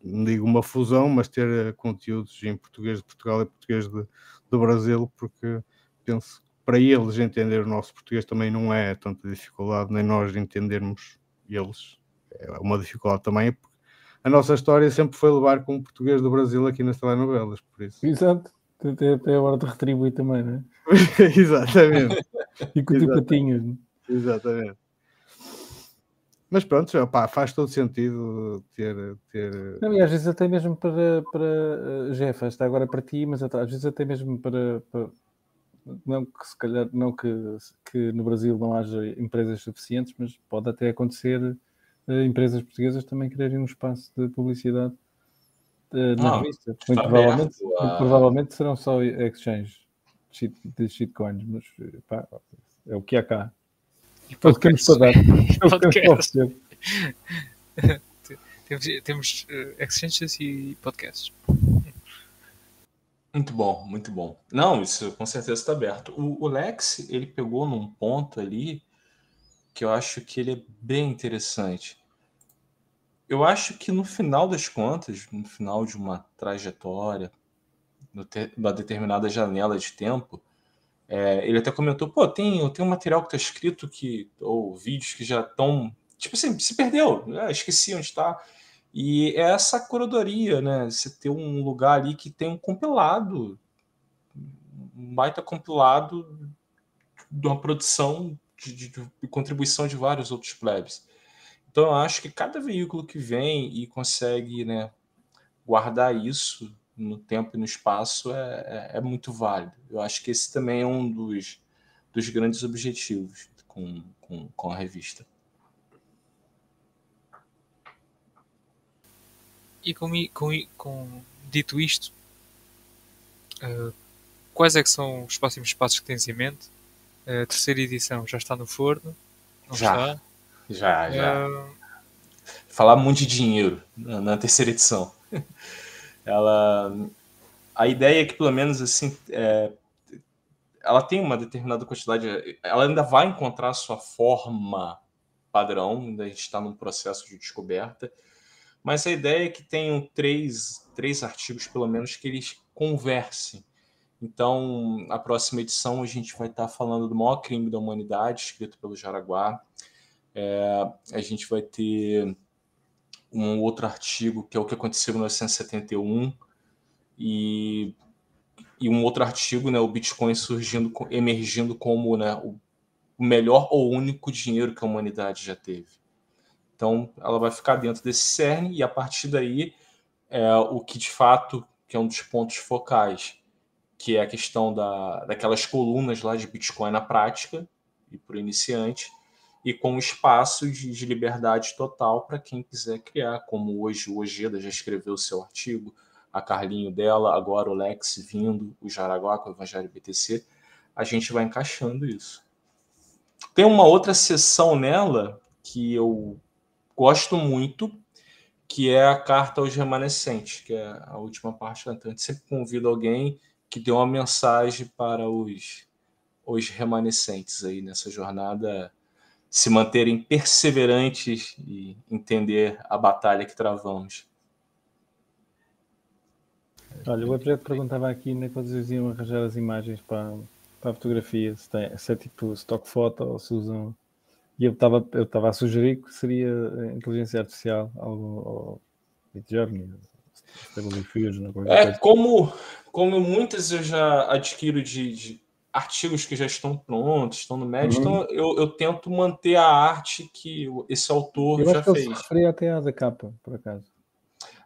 não digo uma fusão, mas ter eh, conteúdos em português de Portugal e português de, do Brasil, porque penso que para eles entender o nosso português também não é tanta dificuldade, nem nós entendermos eles. É uma dificuldade também, porque a nossa história sempre foi levar com o português do Brasil aqui nas telenovelas, por isso. Exato. Até, até a hora de retribuir também, não é? Exatamente. E com o tipo é? Exatamente. Mas pronto, opá, faz todo sentido ter. ter... Não, e às vezes até mesmo para, para eh, Jeff, está agora para ti, mas até- às vezes até mesmo para, para- não que se calhar não que, que no Brasil não haja empresas suficientes, mas pode até acontecer eh, empresas portuguesas também quererem um espaço de publicidade eh, na Ah, revista. Muito provavelmente, a- muito provavelmente serão só exchange de shit- de shitcoins, mas pá, é o que há cá. O que temos para dar. Temos para Podcasts. oferecer. Temos, temos eh, exchanges e podcasts. Muito bom, muito bom. Não, isso com certeza está aberto. O, o Lex, ele pegou num ponto ali que eu acho que ele é bem interessante. Eu acho que no final das contas, no final de uma trajetória, no te- numa determinada janela de tempo, é, ele até comentou, pô, tem, tem um material que está escrito que, ou vídeos que já estão, tipo assim, se perdeu, né? esqueci onde está. E é essa curadoria, né? Você ter um lugar ali que tem um compilado, um baita compilado de uma produção de, de- de contribuição de vários outros plebes. Então eu acho que cada veículo que vem e consegue, né, guardar isso no tempo e no espaço é, é, é muito válido. Eu acho que esse também é um dos, dos grandes objetivos com, com, com a revista. E com, com, com dito isto, eh, quais é que são os próximos passos que tens em mente? A terceira edição já está no forno? Já. está? Já, já. Ah, falar muito de dinheiro na, na terceira edição. ela, a ideia é que pelo menos assim, é, ela tem uma determinada quantidade, ela ainda vai encontrar a sua forma padrão, ainda a gente está num processo de descoberta, mas a ideia é que tenham três, três artigos pelo menos que eles conversem. Então, a próxima edição a gente vai estar falando do maior crime da humanidade, escrito pelo Jaraguá. É, a gente vai ter um outro artigo que é o que aconteceu em 1971 e, e um outro artigo, né, o Bitcoin surgindo, emergindo como né, o melhor ou único dinheiro que a humanidade já teve. Então, ela vai ficar dentro desse cerne e a partir daí é o que de fato que é um dos pontos focais, que é a questão da, daquelas colunas lá de Bitcoin na prática e para o iniciante e com espaço de, de liberdade total para quem quiser criar, como hoje o Ojeda já escreveu seu artigo, a Carlinho dela, agora o Lex vindo, o Jaraguá com o Evangelho BTC, a gente vai encaixando isso. Tem uma outra sessão nela que eu gosto muito, que é a carta aos remanescentes, que é a última parte Então, a gente sempre convida alguém que dê uma mensagem para os, os remanescentes aí nessa jornada se manterem perseverantes e entender a batalha que travamos. Olha, o Abjeto perguntava aqui onde é que vocês iam arranjar as imagens para, para a fotografia, se, tem, se é tipo stock photo ou se usam. E eu estava eu estava a sugerir que seria a inteligência artificial, algo ou Midjourney, Diffusion, qualquer É coisa. como, como muitas eu já adquiro de, de artigos que já estão prontos, estão no médio, Uhum. então eu, eu tento manter a arte que esse autor Eu já acho que fez. referia até à da capa, por acaso.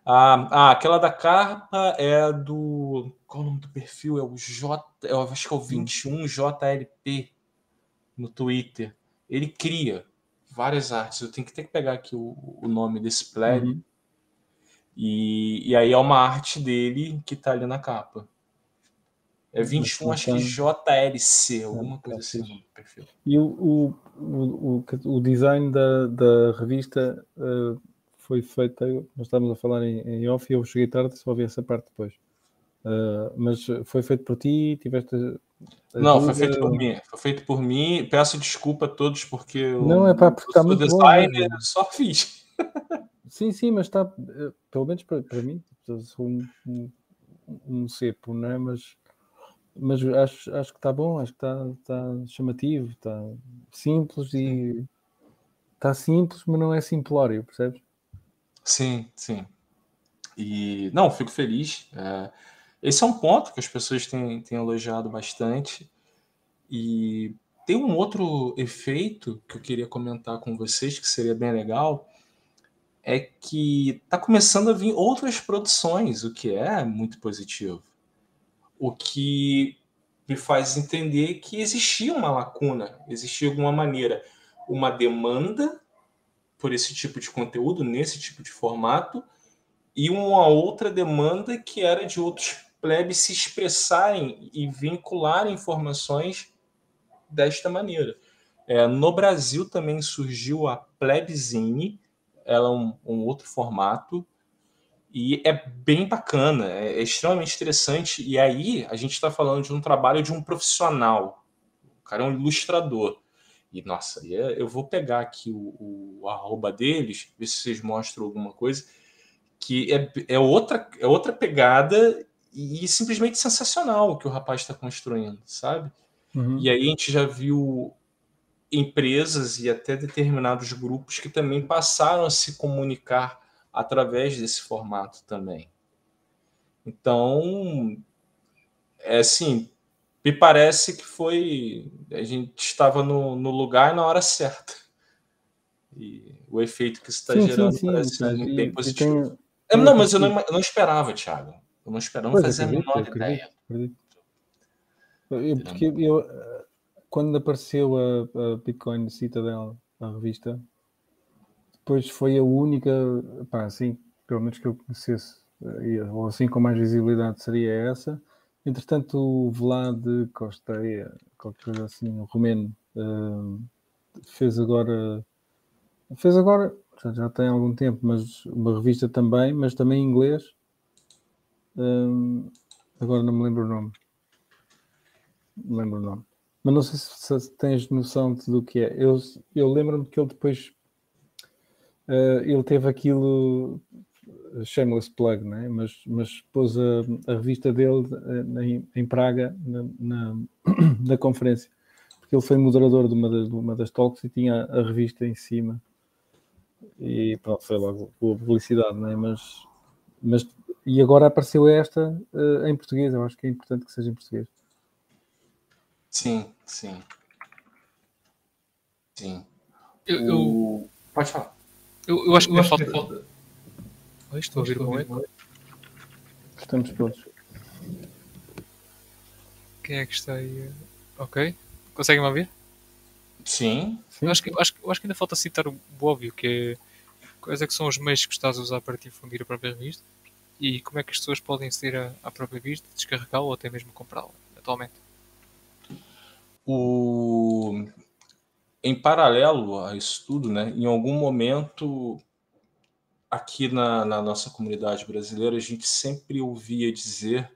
Ah, ah, aquela da capa é do. Qual é o nome do perfil? É o J. Eu acho que é o 21JLP no Twitter. Ele cria várias artes. Eu tenho que ter que pegar aqui o, o nome desse plebe. Uhum. E, e aí é uma arte dele que tá ali na capa. É 21, não acho que tem- JLC, alguma tá coisa assim. E o, o, o, o, design da, da revista eh, foi feito, nós estávamos a falar em, em off e eu cheguei tarde, só vi essa parte depois. Eh, mas foi feito por ti, tiveste. Não, foi feito por mim. Foi feito por mim. Peço desculpa a todos porque eu, Não, é pá, porque está sou muito bom designer, mesmo. só fiz. Sim, sim, mas está, eh, pelo menos para, para mim, eu sou um, um, um cepo, não é? Mas, mas acho, acho que está bom, acho que está, está chamativo, está simples e está simples, mas não é simplório, percebes? Sim, sim. E não, fico feliz. É, esse é um ponto que as pessoas têm, têm elogiado bastante. E tem um outro efeito que eu queria comentar com vocês, que seria bem legal, é que está começando a vir outras produções, o que é muito positivo. O que me faz entender que existia uma lacuna, existia alguma maneira, uma demanda por esse tipo de conteúdo, nesse tipo de formato, e uma outra demanda que era de outros plebes se expressarem e vincularem informações desta maneira. É, no Brasil também surgiu a Plebzine, ela é um, um outro formato, e é bem bacana, é, é extremamente interessante. E aí a gente está falando de um trabalho de um profissional. O cara é um ilustrador. E, nossa, e é- eu vou pegar aqui o, o arroba deles, ver se vocês mostram alguma coisa, que é, é, outra, é outra pegada e, simplesmente sensacional o que o rapaz está construindo, sabe? Uhum. E aí a gente já viu empresas e até determinados grupos que também passaram a se comunicar através desse formato também. Então, é assim, me parece que foi. A gente estava no, no lugar e na hora certa. E o efeito que isso está Sim, sim, gerando sim, parece mas bem e- e positivo. tem- É, tem não, mas eu não, eu não esperava, Thiago. Eu não esperava, fazia a menor ideia. acredito. Porque eu, eh, quando apareceu a, a Bitcoin Citadel, a revista, depois foi a única, pá, assim, pelo menos que eu conhecesse, eh, ou assim com mais visibilidade seria essa, Entretanto, o Vlad Costeia, qualquer coisa assim, o romeno, uh, fez agora. Fez agora, já, já tem algum tempo, mas uma revista também, mas também em inglês. Uh, agora não me lembro o nome. Não lembro o nome. Mas não sei se, se tens noção do que é. Eu, eu lembro-me que ele depois. Uh, ele teve aquilo shameless plug, né? mas, mas pôs a, a revista dele eh, em, em Praga na, na, na, conferência, porque ele foi moderador de uma, das, de uma das talks e tinha a revista em cima. E pronto, foi logo boa publicidade, né? mas, mas e agora apareceu esta uh, em português. Eu acho que é importante que seja em português. Sim, sim. Sim. Eu, eu... Pode falar. Eu, eu acho que, eu falta... que falta Oi, estou a ouvir com eco. Estamos todos. Quem é que está aí? Ok. Conseguem-me ouvir? Sim. Sim. Acho, que, acho, acho que ainda falta citar o óbvio, que é quais é que são os meios que estás a usar para difundir a própria revista e como é que as pessoas podem aceder à, à própria revista, descarregá-la ou até mesmo comprá-la atualmente. O... Em paralelo a isso tudo, né, em algum momento aqui na, na nossa comunidade brasileira, a gente sempre ouvia dizer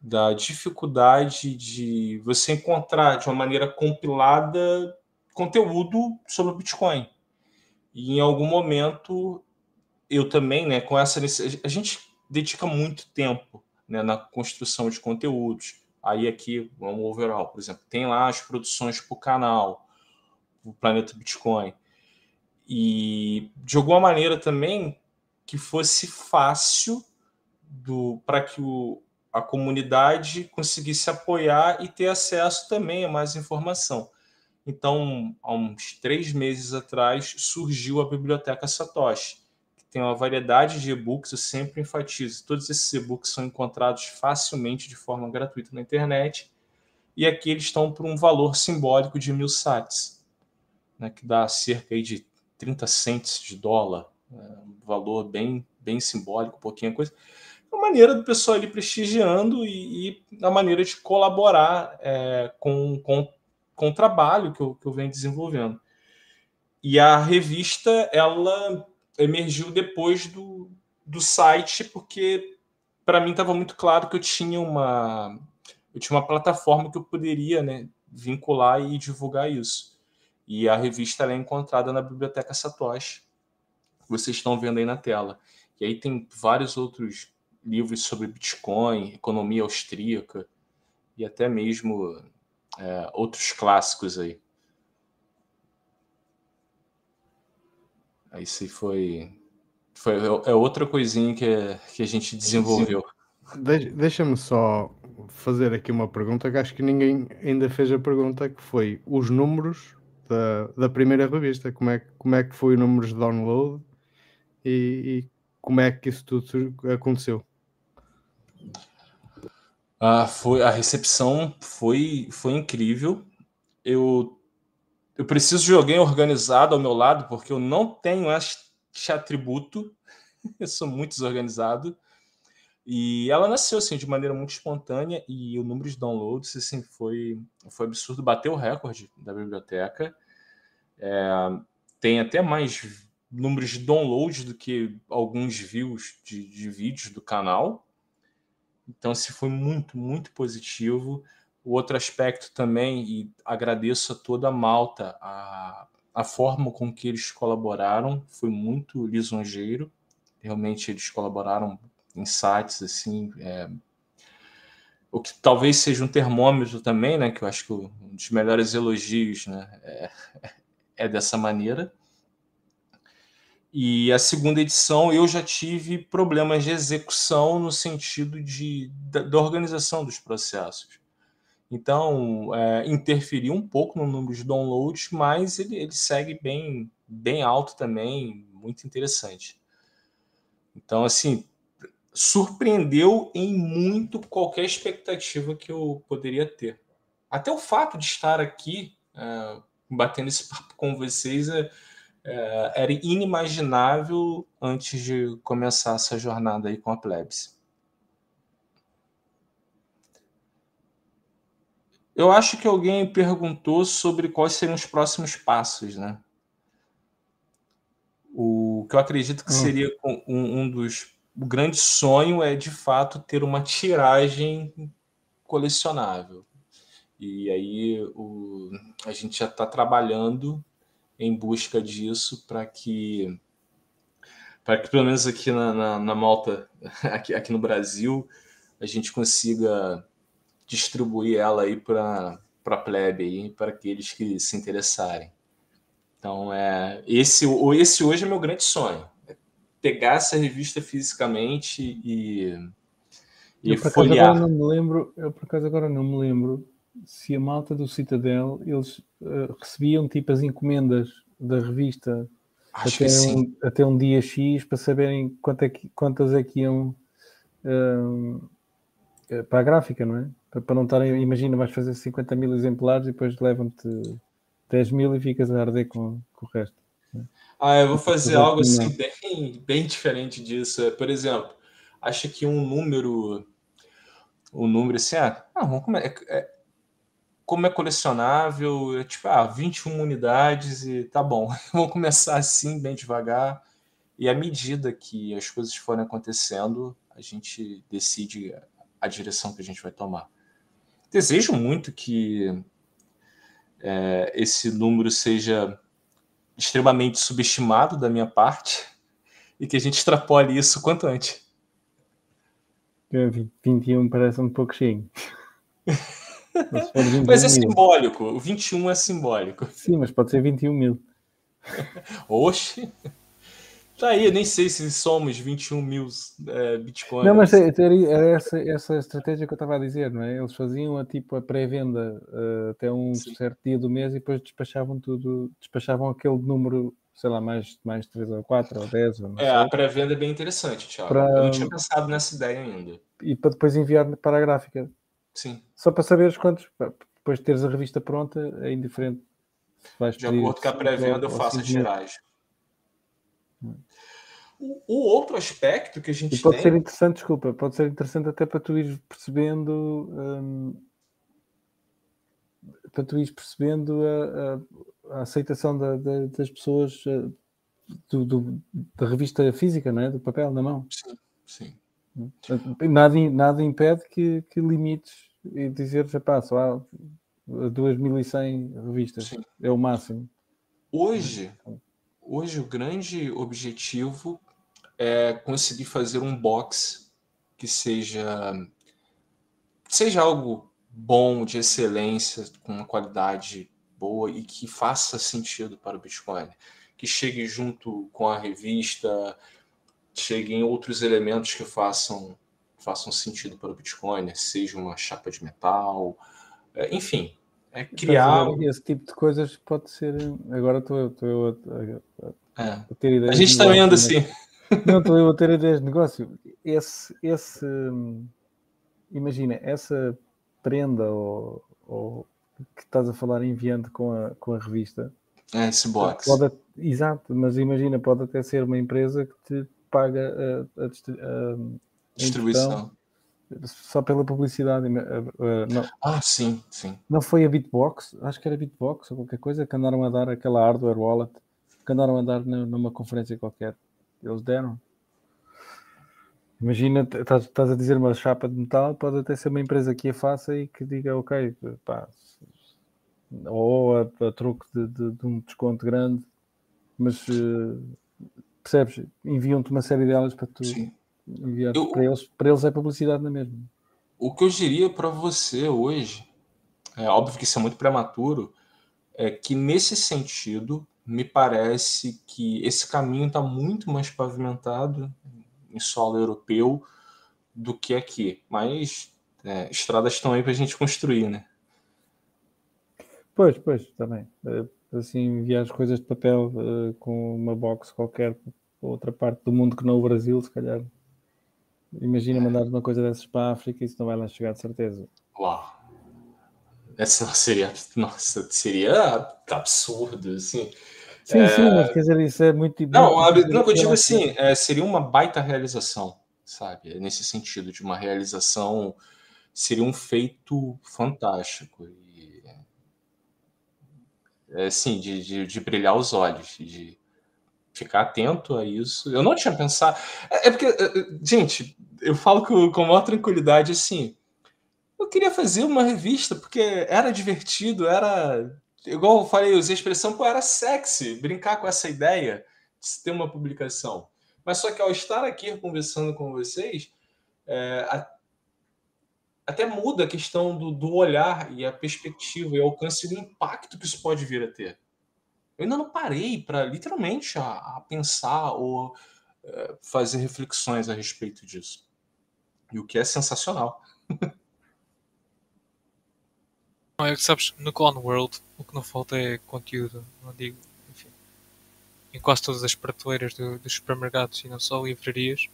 da dificuldade de você encontrar de uma maneira compilada conteúdo sobre o Bitcoin. E em algum momento eu também, né, com essa a gente dedica muito tempo, né, na construção de conteúdos. Aí aqui, vamos overall, por exemplo, tem lá as produções para o canal, o Planeta Bitcoin e de alguma maneira também que fosse fácil para que o, a comunidade conseguisse apoiar e ter acesso também a mais informação. Então, há uns três meses atrás, surgiu a Biblioteca Satoshi, que tem uma variedade de e-books, eu sempre enfatizo, todos esses e-books são encontrados facilmente de forma gratuita na internet, e aqui eles estão por um valor simbólico de mil sats, né, que dá cerca de 30 cents de dólar, é um valor bem, bem simbólico, pouquinha coisa. É uma maneira do pessoal ali prestigiando e, e a maneira de colaborar é, com, com, com o trabalho que eu, que eu venho desenvolvendo. E a revista, ela emergiu depois do, do site, porque para mim estava muito claro que eu tinha uma eu tinha uma plataforma que eu poderia né, vincular e divulgar isso. E a revista é encontrada na Biblioteca Satoshi, que vocês estão vendo aí na tela. E aí tem vários outros livros sobre Bitcoin, economia austríaca e até mesmo é, outros clássicos aí. Aí se foi, foi é outra coisinha que, que a gente desenvolveu. Deixa-me só fazer aqui uma pergunta que acho que ninguém ainda fez a pergunta, que foi os números da, da primeira revista, como é, como é que foi o número de download e, e como é que isso tudo aconteceu? Ah, foi, a recepção foi, foi incrível. Eu, eu preciso de alguém organizado ao meu lado, porque eu não tenho este atributo. Eu sou muito desorganizado. E ela nasceu assim de maneira muito espontânea e o número de downloads assim foi foi absurdo, bateu o recorde da biblioteca. É, tem até mais números de downloads do que alguns views de, de vídeos do canal. Então, se foi muito, muito positivo. O outro aspecto também, e agradeço a toda a malta, a, a forma com que eles colaboraram foi muito lisonjeiro. Realmente eles colaboraram em sites assim, é, o que talvez seja um termômetro também, né? Que eu acho que um dos melhores elogios, né? É, é dessa maneira. E a segunda edição eu já tive problemas de execução no sentido de, da, da organização dos processos. Então, é, interferiu um pouco no número de downloads, mas ele, ele segue bem, bem alto também, muito interessante. Então, assim, surpreendeu em muito qualquer expectativa que eu poderia ter. Até o fato de estar aqui é, batendo esse papo com vocês é, é, era inimaginável antes de começar essa jornada aí com a Plebs. Eu acho que alguém perguntou sobre quais seriam os próximos passos, né? O que eu acredito que Hum. seria um, um dos. O grande sonho é de fato ter uma tiragem colecionável. E aí o, a gente já está trabalhando em busca disso para que para que pelo menos aqui na, na, na Malta, aqui, aqui no Brasil, a gente consiga distribuir ela aí para para plebe aí, para aqueles que se interessarem. Então é esse esse hoje é meu grande sonho, é pegar essa revista fisicamente e e Eu por folhear. agora não me lembro, eu por acaso agora não me lembro se a malta do Citadel eles eh, recebiam tipo as encomendas da revista até um, até um dia X para saberem quanto é que, quantas é que iam eh, para a gráfica, não é? Para, para não estarem, imagina, vais fazer 50 mil exemplares e depois levam-te 10 mil e ficas a arder com, com o resto. Ah, eu vou fazer Exato, algo assim não. bem, bem diferente disso. É, Por exemplo, acho que um número, um número assim, ah, ah, vamos come- é- é- como é colecionável, é tipo, ah, 21 unidades e tá bom. Vamos começar assim, bem devagar. E à medida que as coisas forem acontecendo, a gente decide a direção que a gente vai tomar. Desejo muito que é, esse número seja extremamente subestimado da minha parte e que a gente extrapole isso quanto antes. É, 20 21 parece um pouco cheio. Mas se for 21 Mas é mil. simbólico, o 21 é simbólico. Sim, mas pode ser 21 mil. Oxe! Tá aí, eu nem sei se somos 21 mil é, bitcoins. Não, mas é- era, era essa, essa estratégia que eu estava a dizer, não é? Eles faziam a, tipo a pré-venda eh, até um Sim. certo dia do mês e depois despachavam tudo, despachavam aquele número, sei lá, mais, mais 3 ou 4 ou 10 ou não É, sei, a pré-venda é bem interessante, Thiago. Pra- Eu não tinha pensado nessa ideia ainda. e para depois enviar para a gráfica. Sim, Só para saberes quantos, depois de teres a revista pronta, é indiferente. vais de acordo com a pré-venda, eu faço a cinco mil. tiragem. O, o outro aspecto que a E gente pode tem. ser interessante, desculpa, pode ser interessante até para tu ires percebendo hum, para tu ires percebendo a, a- a aceitação da- da- das pessoas eh, do, do- da revista física, não é? Do papel na mão. Sim, sim. Nada, nada impede que, que limites e dizeres, pá, só há 2100 revistas, Sim. é o máximo. Hoje, hoje o grande objetivo é conseguir fazer um box que seja seja algo bom, de excelência, com uma qualidade boa e que faça sentido para o Bitcoin, que chegue junto com a revista, chegue em outros elementos que façam façam sentido para o Bitcoin, seja uma chapa de metal, é, enfim, é criar a? Esse tipo de coisas pode ser. Agora estou eu, estou eu a, a- é. a ter ideias. A gente anda negócio, né? assim. Não, estou eu a ter ideias de negócio. Esse, esse imagina, essa prenda ou, ou que estás a falar enviando com a, com a revista, É, esse box. pode, exato, mas imagina, pode até ser uma empresa que te paga a, a a- Distribuição. só pela publicidade. Não, Ah, sim, sim. não foi a Bitbox, acho que era Bitbox ou qualquer coisa, que andaram a dar aquela hardware wallet, que andaram a dar numa conferência qualquer. Eles deram. Imagina, estás a dizer uma chapa de metal, pode até ser uma empresa que a faça e que diga, ok, pá, ou a, a troco de, de- de um desconto grande, mas eh, percebes? Enviam-te uma série delas para tu sim. enviar Eu- para eles, para eles é publicidade na mesma. O que eu diria para você hoje, é óbvio que isso é muito prematuro, é que nesse sentido, me parece que esse caminho está muito mais pavimentado em solo europeu do que aqui. Mas é, estradas estão aí para a gente construir, né? Pois, pois, também. Assim, enviar as coisas de papel eh, com uma box qualquer outra parte do mundo que não o Brasil, se calhar. Imagina mandar uma coisa dessas para a África, isso não vai lá chegar de certeza. Uau! Essa seria, nossa, seria absurdo, assim. Sim, sim, mas quer dizer, isso é muito. Não, muito não, eu digo assim, é, seria uma baita realização, sabe? Nesse sentido, de uma realização, seria um feito fantástico. Assim, de, de, de brilhar os olhos, de ficar atento a isso. Eu não tinha pensado. É, é porque, é, gente, eu falo com, com maior tranquilidade assim. Eu queria fazer uma revista porque era divertido, era. Igual eu falei, eu usei a expressão, pô, era sexy brincar com essa ideia de ter uma publicação. Mas só que ao estar aqui conversando com vocês, é, a, até muda a questão do, do olhar e a perspectiva e o alcance do impacto que isso pode vir a ter. Eu ainda não parei para literalmente a, a, pensar ou é, fazer reflexões a respeito disso. E o que é sensacional. Não, é que sabes, no Clone World o que não falta é conteúdo, não digo, enfim, em quase todas as prateleiras do, dos supermercados e não só livrarias,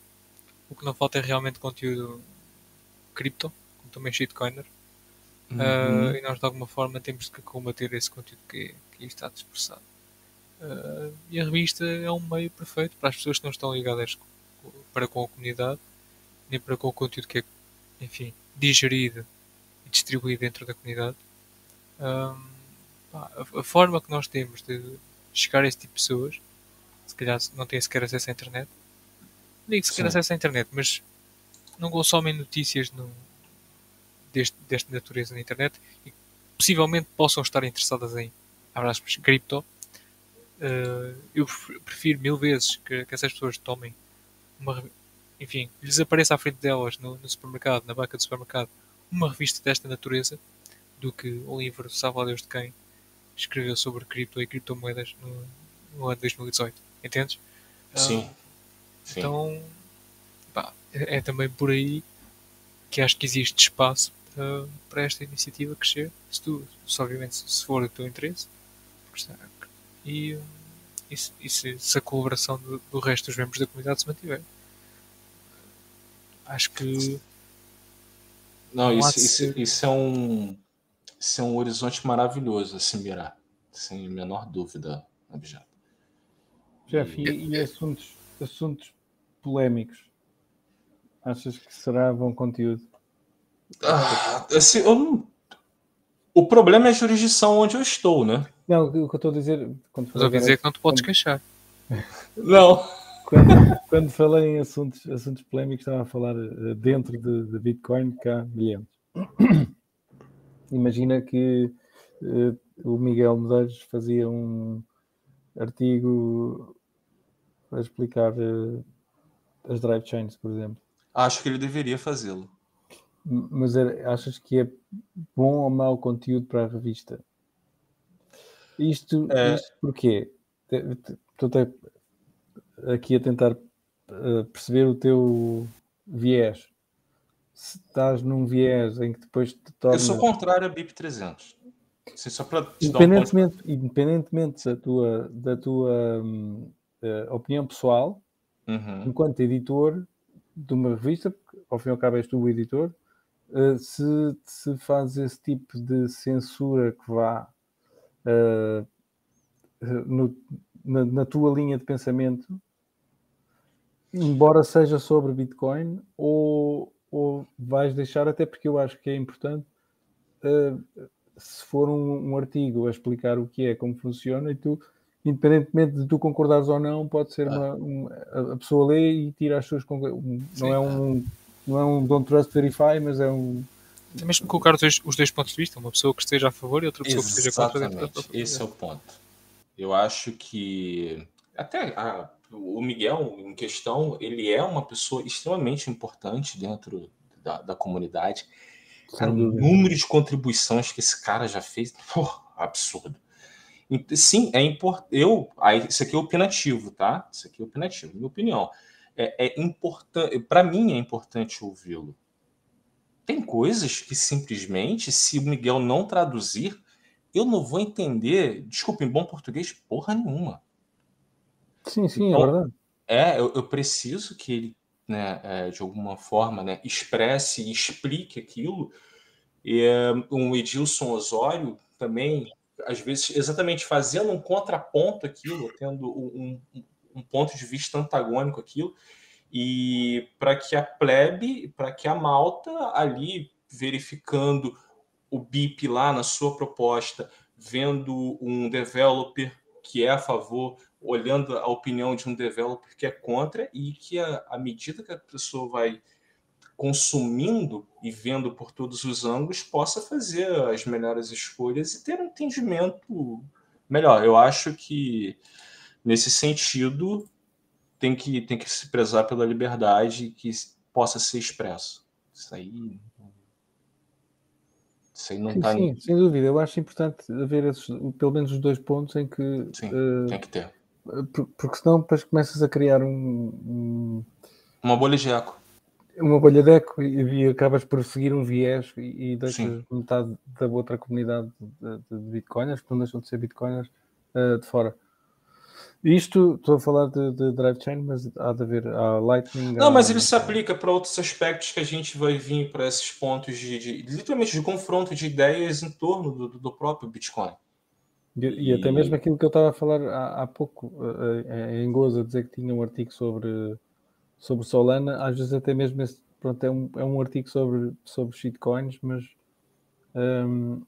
o que não falta é realmente conteúdo cripto, também shitcoiner, uhum. uh, e nós de alguma forma temos que combater esse conteúdo que, que está dispersado. Uh, e a revista é um meio perfeito para as pessoas que não estão ligadas para com a comunidade, nem para com o conteúdo que é, enfim, digerido e distribuído dentro da comunidade um, a, a, forma que nós temos de chegar a esse tipo de pessoas, se calhar não têm sequer acesso à internet, digo sequer Sim. acesso à internet, mas não consomem notícias no, deste, desta natureza na internet e possivelmente possam estar interessadas em aspas, cripto. Uh, eu prefiro mil vezes que, que, essas pessoas tomem uma enfim, lhes apareça à frente delas no, no supermercado, na banca do supermercado, uma revista desta natureza do que o livro Salva Deus de quem escreveu sobre cripto e criptomoedas no, no ano de 2018. Entendes? Sim. Sim. Então, pá, é, é, também por aí que acho que existe espaço para, para esta iniciativa crescer, se, tu, se obviamente se for do teu interesse, e, e, se, e se, se, a colaboração do, do, resto dos membros da comunidade se mantiver. Acho que. Não, não isso, isso, isso é um ser um horizonte maravilhoso a se mirar, sem a menor dúvida, Abjad. Jeff, e, e assuntos, assuntos polémicos? Achas que será bom conteúdo? Ah, assim, não... O problema é a jurisdição onde eu estou, né? Não, o que eu estou a dizer. Quando Estou a dizer que não te podes queixar. Não. Quando, quando, falei em assuntos, assuntos polémicos, estava a falar eh, dentro de, de Bitcoin, cá, bilhões imagina que uh, o Miguel Medeiros fazia um artigo a explicar uh, as drive chains, por exemplo. Acho que ele deveria fazê-lo. Mas achas que é bom ou mau conteúdo para a revista? Isto, é... isto porquê? Estou aqui a tentar uh, perceber o teu viés se estás num viés em que depois te torna... Eu sou contrário a BIP 300. Assim, só para independentemente, um independentemente da tua, da tua uh, opinião pessoal, uhum. enquanto editor de uma revista, porque ao fim e ao cabo és tu o editor, uh, se, se faz esse tipo de censura que vá uh, no, na, na tua linha de pensamento, embora seja sobre Bitcoin, ou, ou vais deixar, até porque eu acho que é importante, uh, se for um, um, artigo a explicar o que é, como funciona, e tu, independentemente de tu concordares ou não, pode ser ah. uma, uma, a pessoa lê e tira as suas conclusões. Não é um não é um don't trust verify, mas é um mesmo colocar os dois, os dois pontos de vista, uma pessoa que esteja a favor e outra pessoa Exatamente. que esteja contra. Esse é o ponto. Eu acho que até a o Miguel, em questão, ele é uma pessoa extremamente importante dentro da, da comunidade. Cara, o número de contribuições que esse cara já fez, porra, absurdo. Sim, é importante. Eu, aí, isso aqui é opinativo, tá? Isso aqui é opinativo, minha opinião. É, é importante, para mim é importante ouvi-lo. Tem coisas que simplesmente, se o Miguel não traduzir, eu não vou entender, desculpa, em bom português, porra nenhuma. Sim, sim, é então, é verdade. É, eu, eu preciso que ele, né, é, de alguma forma, né, expresse e explique aquilo. E um Edilson Osório também, às vezes, exatamente fazendo um contraponto aquilo, tendo um, um, um ponto de vista antagônico aquilo, e para que a plebe, para que a malta ali verificando o BIP lá na sua proposta vendo um developer que é a favor, olhando a opinião de um developer que é contra, e que à medida que a pessoa vai consumindo e vendo por todos os ângulos, possa fazer as melhores escolhas e ter um entendimento melhor. Eu acho que, nesse sentido, tem que, tem que se prezar pela liberdade que possa ser expresso. Isso aí. Isso aí não sim, tá sim, sem dúvida. Eu acho importante haver esses, pelo menos os dois pontos em que. Sim, uh, tem que ter. Porque senão depois começas a criar um, um... uma bolha de eco uma bolha de eco e, e acabas por seguir um viés e, e deixas Sim. metade da outra comunidade de, de bitcoiners, que não deixam de ser bitcoiners, uh, de fora. Isto, estou a falar de, de drive chain, mas há de haver a Lightning. Não, mas ele se aplica para outros aspectos que a gente vai vir para esses pontos de, de, literalmente de confronto de ideias em torno do, do próprio Bitcoin. E, e, até mesmo aquilo que eu estava a falar há, há pouco uh, em Goza, dizer que tinha um artigo sobre sobre Solana, às vezes até mesmo esse, pronto, é, um, é um artigo sobre, sobre shitcoins, mas um,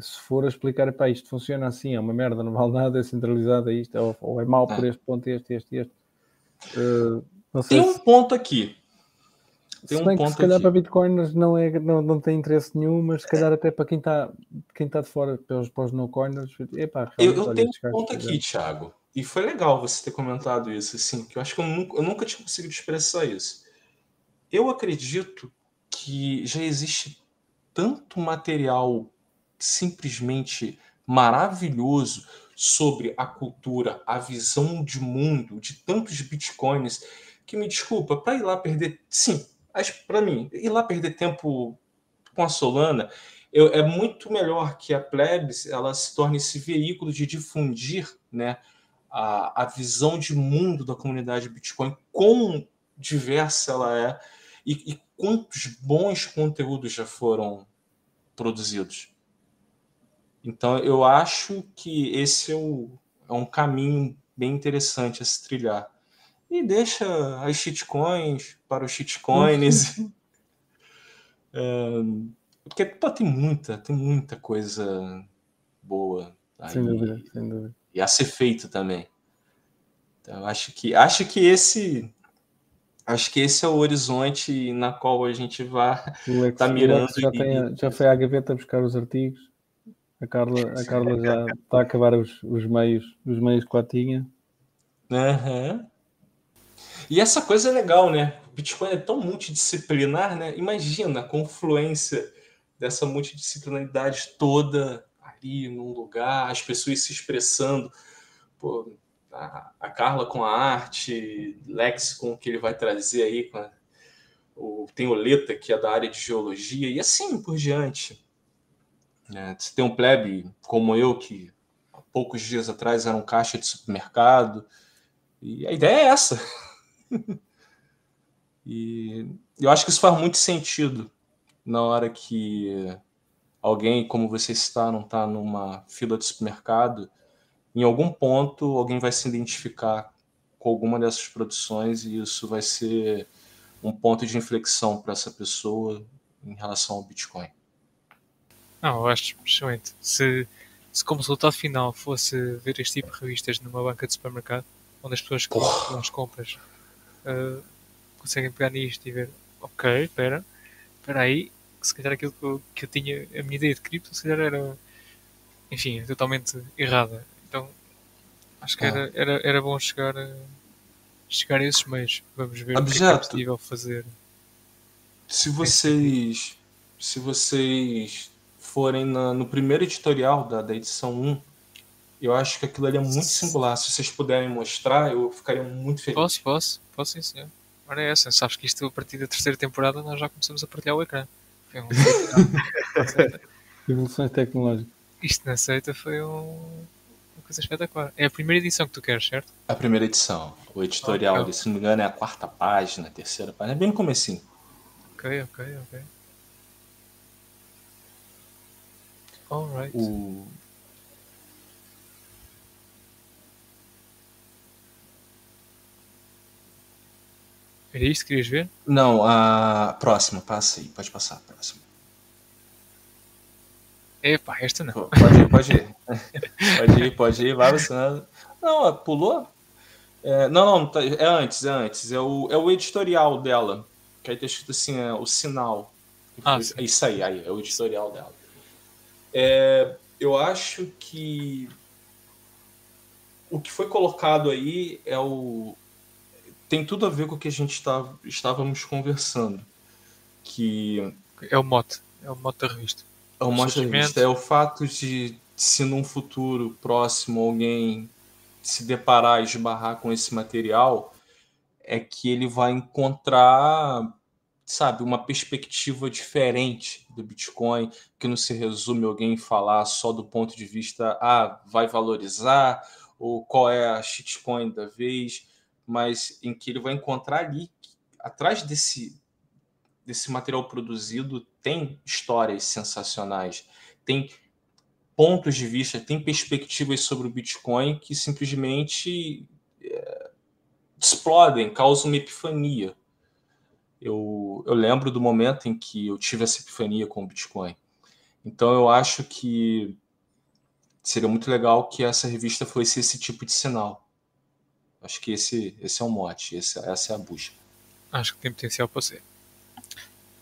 se for a explicar, pá, isto funciona assim, é uma merda, não vale nada, é centralizado, é isto, é, ou é mau por é. este ponto, este, este, este. Uh, Tem um ponto aqui. Tem se um ponto que se calhar aqui. para bitcoiners não, é, não, não tem interesse nenhum, mas se calhar até para quem está quem tá de fora, para os, para os no coiners, epá, eu, eu tenho um ponto aqui, Thiago. E foi legal você ter comentado isso, assim, que eu acho que eu nunca, eu nunca tinha conseguido expressar isso. Eu acredito que já existe tanto material simplesmente maravilhoso sobre a cultura, a visão de mundo de tantos bitcoins que me desculpa, para ir lá perder, sim, para mim, ir lá perder tempo com a Solana, eu, é muito melhor que a plebs ela se torne esse veículo de difundir, né, a, a visão de mundo da comunidade Bitcoin, quão diversa ela é e, e quantos bons conteúdos já foram produzidos. Então, eu acho que esse é, o, é um caminho bem interessante a se trilhar. E deixa as shitcoins para os shitcoins. é, porque pô, tem muita, tem muita coisa boa. Aí. Sem dúvida, sem dúvida e a ser feito também. Então, acho que acho que esse acho que esse é o horizonte na qual a gente vai estar tá mirando. Já, e... tem, já foi à gaveta buscar os artigos. A Carla, a Carla já está a acabar os, os meios, os meios que lá tinha. Uhum. E essa coisa é legal, né? O Bitcoin é tão multidisciplinar, né? Imagina a confluência dessa multidisciplinaridade toda ali num lugar, as pessoas se expressando. Pô, a, a Carla com a arte, Lex com o que ele vai trazer aí, com a, o, tem o Leta, que é da área de geologia, e assim por diante. É, você tem um plebe como eu, que há poucos dias atrás era um caixa de supermercado, e a ideia é essa. e eu acho que isso faz muito sentido na hora que alguém, como você está, não está numa fila de supermercado, em algum ponto alguém vai se identificar com alguma dessas produções e isso vai ser um ponto de inflexão para essa pessoa em relação ao Bitcoin. Não, eu acho excelente. Se, se como resultado final fosse ver este tipo de revistas numa banca de supermercado, onde as pessoas que vão as compras uh, conseguem pegar nisto e ver, ok, espera, espera aí, se calhar aquilo que eu, que eu tinha, a minha ideia de cripto, se calhar era, enfim, totalmente errada. Então, acho que ah. era, era, era bom chegar a, chegar a esses meios. Vamos ver Objeto. o que é, que é possível fazer. Se vocês, se vocês forem na, no primeiro editorial da, da edição 1, eu acho que aquilo ali é muito singular. Se vocês puderem mostrar, eu ficaria muito feliz. Posso, posso, posso sim, senhor. Ora é essa, sabes que isto a partir da terceira temporada nós já começamos a partilhar o ecrã. Foi um... Evoluções tecnológicas. Isto na seita foi um... uma coisa espetacular. É a primeira edição que tu queres, certo? A primeira edição. O editorial, okay. se não me engano, é a quarta página, a terceira página. É bem no comecinho. Ok, ok, ok. Alright. O... Era isto que querias ver? Não, a próxima, passa aí, pode passar a próxima. Epá, esta não. Pode ir, pode ir. pode ir, pode ir, vai você. Não, pulou? É, não, não, tá, é antes, é antes. É o, é o editorial dela. Que aí tá escrito assim, é, o sinal. Ah, é isso aí, aí, é o editorial dela. É, eu acho que o que foi colocado aí é o tem tudo a ver com o que a gente tá, estávamos conversando. Que é o mote, é o mote da revista. É o mote da revista, é o fato de se num futuro próximo alguém se deparar e esbarrar com esse material, é que ele vai encontrar, sabe, uma perspectiva diferente do Bitcoin, que não se resume alguém falar só do ponto de vista, ah, vai valorizar, ou qual é a shitcoin da vez, mas em que ele vai encontrar ali, atrás desse, desse material produzido, tem histórias sensacionais, tem pontos de vista, tem perspectivas sobre o Bitcoin que simplesmente é, explodem, causam uma epifania. Eu, eu lembro do momento em que eu tive essa epifania com o Bitcoin. Então eu acho que seria muito legal que essa revista fosse esse tipo de sinal. Acho que esse, esse é o mote, esse, essa é a busca. Acho que tem potencial para ser.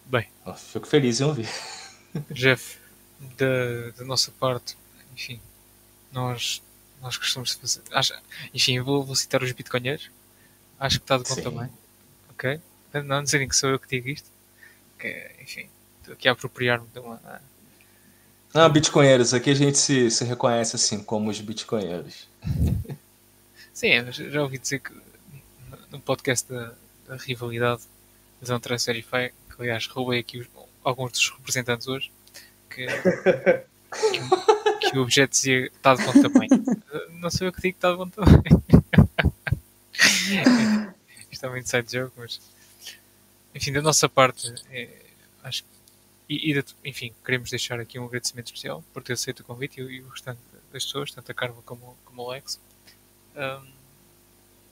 Bem. Fico feliz em ouvir. Jeff, da, da nossa parte, enfim, nós, nós gostamos de fazer. Acho, enfim, vou, vou citar os bitcoinheiros. Acho que está de bom Sim. também. Ok? Não dizerem que sou eu que digo isto. Que, enfim, estou aqui a apropriar-me de uma. Ah, bitcoinheiros, aqui a gente se, se reconhece assim como os bitcoinheiros. Sim, já ouvi dizer que no podcast da, da rivalidade da Zone Transfer que aliás roubei aqui os, alguns dos representantes hoje, que, que, que, o objeto dizia está de bom tamanho. Não sei o que digo que está de bom tamanho. Isto é um inside joke, mas enfim, da nossa parte, é, acho que e, e, enfim, queremos deixar aqui um agradecimento especial por ter aceito o convite e, o restante das pessoas, tanto a Carla como, como o Alex. Um,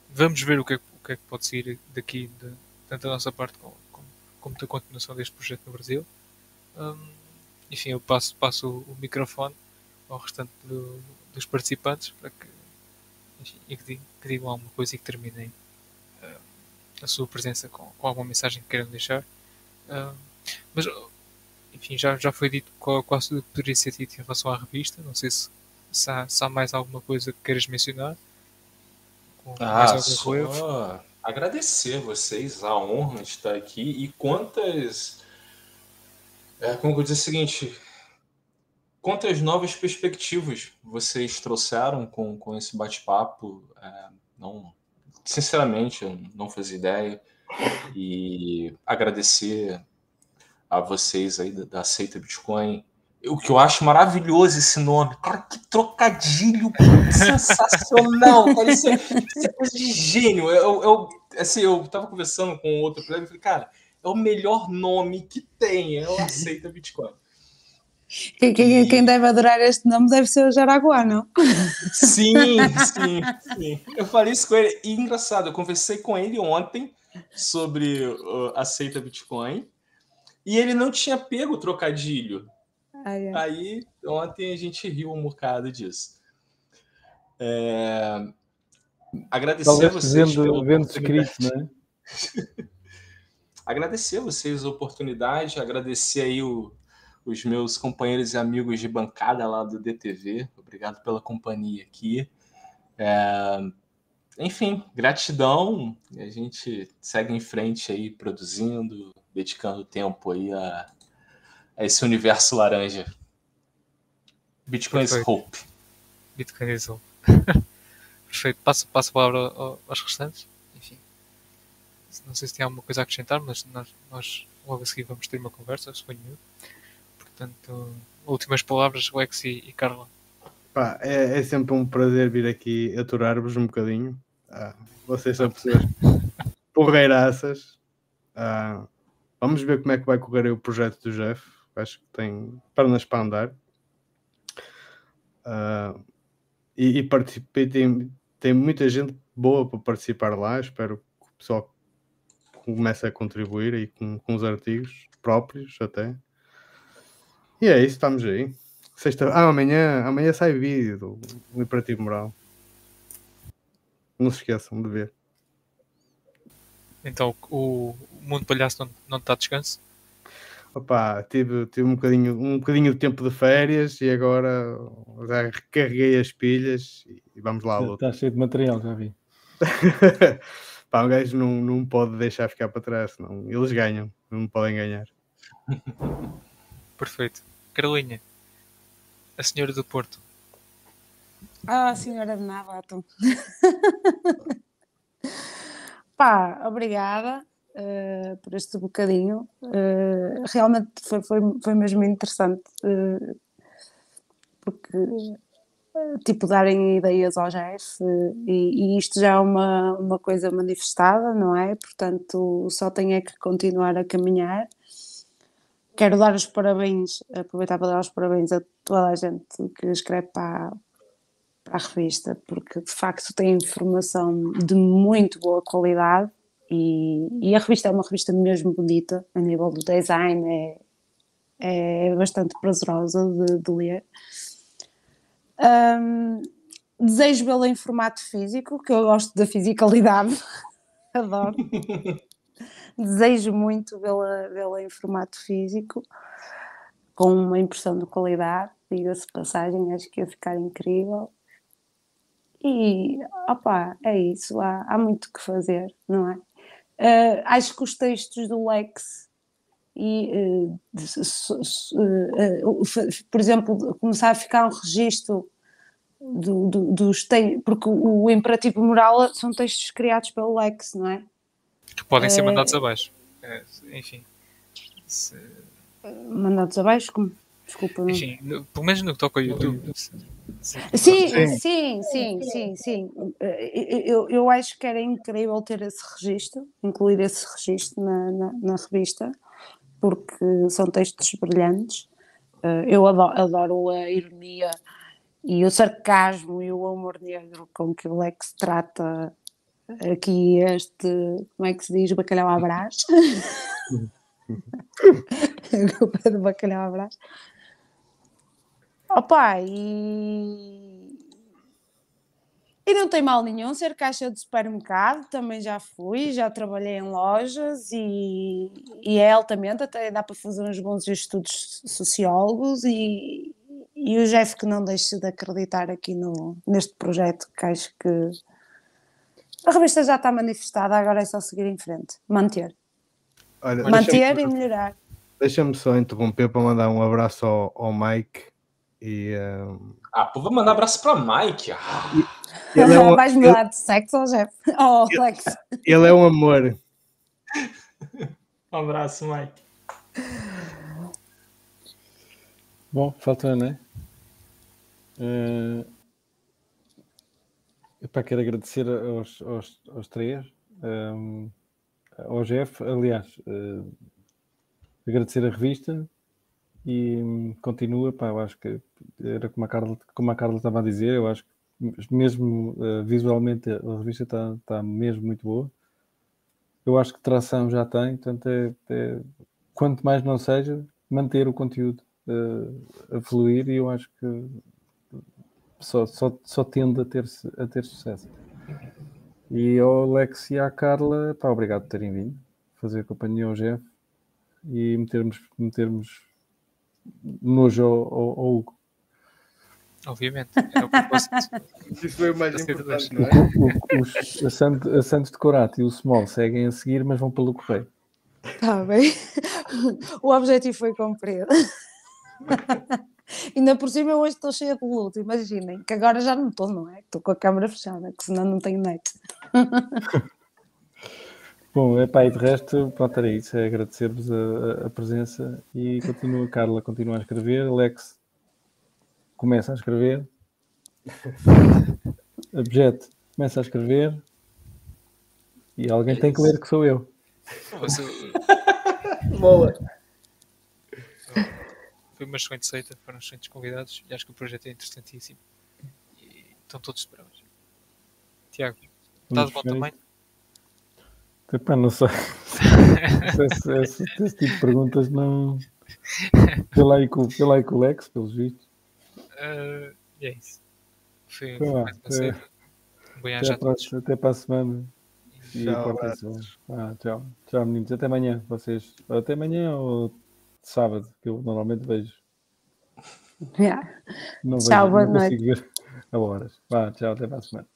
vamos ver o que, é, o que, é, que pode sair daqui, de, tanto da nossa parte como, como, como da continuação deste projeto no Brasil. Um, enfim, eu passo, passo o, microfone ao restante do, dos participantes para que, enfim, que, digam, que, digam, alguma coisa e que terminem a sua presença com, com, alguma mensagem que queiram deixar. Uh, mas enfim, já, já foi dito qual, qual poderia ser dito em relação à revista. Não sei se, se, há, se há mais alguma coisa que queiras mencionar. ah, só agradecer vocês a honra de estar aqui e quantas. É, como eu dizer o seguinte, quantas novas perspectivas vocês trouxeram com, com esse bate-papo? É, não, sinceramente, eu não fazia ideia. E agradecer a vocês aí da, da Aceita Bitcoin. O que eu acho maravilhoso esse nome. Cara, que trocadilho sensacional. Cara, isso, é, isso é coisa de gênio. Eu, eu, assim, eu tava conversando com outro colega e falei, cara, é o melhor nome que tem. Eu aceito Bitcoin. Quem, quem, quem, deve adorar este nome deve ser o Jaraguá, não? Sim, sim, sim. Eu falei isso com ele. E engraçado, eu conversei com ele ontem sobre uh, aceita Bitcoin. E ele não tinha pego o trocadilho. Ah, é. Aí, ontem a gente riu um bocado disso. É... Agradecer Talvez a vocês. Vendo, vendo escrito, né? agradecer a vocês a oportunidade, agradecer aí o, os meus companheiros e amigos de bancada lá do DTV. Obrigado pela companhia aqui. É... Enfim, gratidão. A gente segue em frente aí produzindo, dedicando tempo aí a, a esse universo laranja. Bitcoin is Hope. Bitcoin is Hope. Perfeito. Passo, passo a palavra aos restantes. Enfim. Não sei se tem alguma coisa a acrescentar, mas nós, nós logo a seguir vamos ter uma conversa, suponho eu. Portanto, últimas palavras, Lex e, e Carla. Pá, é, é, sempre um prazer vir aqui aturar-vos um bocadinho. Ah, vocês são pessoas porreiraças. Ah, Vamos ver como é que vai correr o projeto do Jeff. Acho que tem pernas para andar. Uh, e, e participei, tem, tem muita gente boa para participar lá. Espero que o pessoal comece a contribuir aí com, com os artigos próprios até. E é isso, estamos aí. Sexta... Ah, amanhã, amanhã sai vídeo do, Imperativo Moral. Não se esqueçam de ver. Então o, Mundo Palhaço não, não está a descanso? Opa, tive, tive um, bocadinho, um bocadinho de tempo de férias e agora já recarreguei as pilhas e vamos lá à luta. Está cheio de material, já vi. Pá, um gajo não, não pode deixar ficar para trás, senão eles ganham, não podem ganhar. Perfeito. Carolinha, a senhora do Porto. Ah, a senhora de Navato. Pá, obrigada uh, por este bocadinho. Uh, realmente foi, foi, foi mesmo interessante. Uh, porque tipo darem ideias ao Jeff e, e, isto já é uma, uma coisa manifestada, não é? Portanto, só tem é que continuar a caminhar. Quero dar os parabéns, aproveitar para dar os parabéns a toda a gente que escreve para, para a revista, porque de facto tem informação de muito boa qualidade e, e a revista é uma revista mesmo bonita, a nível do design, é, é bastante prazerosa de, de ler. Um, desejo vê-la em formato físico, que eu gosto da fisicalidade, adoro. desejo muito vê-la vê em formato físico, com uma impressão de qualidade, diga-se passagem, acho que ia ficar incrível. E, opá, é isso, há, há muito que fazer, não é? Uh, acho que os textos do Lex e, uh, uh, por exemplo, começar a ficar um registro do, do, dos textos, porque o imperativo moral são textos criados pelo Lex, não é? Que podem ser mandados abaixo. É, enfim. Se... Mandados abaixo? Como? Desculpa. Não... Enfim, no, pelo menos no que toca ao YouTube. Sim, sim, sim, sim, sim, sim. Eu, eu acho que era incrível ter esse registro, incluir esse registro na, na, na revista, porque são textos brilhantes. Eh, eu adoro, adoro, a ironia e o sarcasmo e o humor negro com que o Lex trata aqui este, como é que se diz, bacalhau à brás. o pé do bacalhau à brás. Opa, e... e não tem mal nenhum ser caixa de supermercado, também já fui, já trabalhei em lojas e, e é altamente, até dá para fazer uns bons estudos sociólogos e, e o Jeff que não deixe de acreditar aqui no, neste projeto, que acho que a revista já está manifestada, agora é só seguir em frente, manter. Olha, manter e melhorar. Deixa-me só interromper para mandar um abraço ao, ao Mike e, um... Ah, pô, vou mandar abraço para Mike. Ah. Ele é um... Vais mudar de sexo, Jeff? Oh, Alex. Ele é um amor. um abraço, Mike. Bom, falta, né? Uh... Epá, quero agradecer aos, aos, aos três, um, ao Jeff, aliás, uh, agradecer a revista, e continua, pá, eu acho que era como a Carla, como a Carla estava a dizer, eu acho que mesmo uh, visualmente a revista está, está mesmo muito boa. Eu acho que tração já tem, portanto, é, é quanto mais não seja, manter o conteúdo uh, a fluir e eu acho que só, só, só tende a ter, a ter sucesso. E ao Alex e à Carla, pá, obrigado por terem vindo fazer companhia ao Jeff e metermos, metermos nojo ao, ao, ao Hugo. Obviamente, era o propósito. Isso foi o mais importante, não é? O, os, a, Santos, a Santos de Corato e o Small seguem a seguir, mas vão pelo correio. Está bem. O objetivo foi cumprido. Ainda por cima, eu hoje estou cheia de luto, imaginem, que agora já não estou, não é? Estou com a câmera fechada, que senão não tenho net. Bom, epá, e de resto, pronto, era isso. É agradecer-vos a, a, presença e continua, Carla continua a escrever, Alex começa a escrever, Objeto começa a escrever e alguém tem que ler que sou eu. Boa! Foi uma excelente seita, foram excelentes convidados e acho que o projeto é interessantíssimo. E estão todos esperados. Tiago, está de bom tamanho? Epá, não sei. esse, esse, esse, tipo de perguntas não. Pela aí com, pela aí com o Lex, pelos vistos. Uh, é isso. Foi, Foi mais uma é. série. Um Até, viagem a a todos. próxima, até para a semana. E Tchau, bem. Ah, tchau. Tchau, meninos. Até amanhã, vocês. Até amanhã ou sábado, que eu normalmente vejo. Yeah. Não Tchau, vejo, boa não noite. consigo ver a horas. Vá, tchau, até para a semana.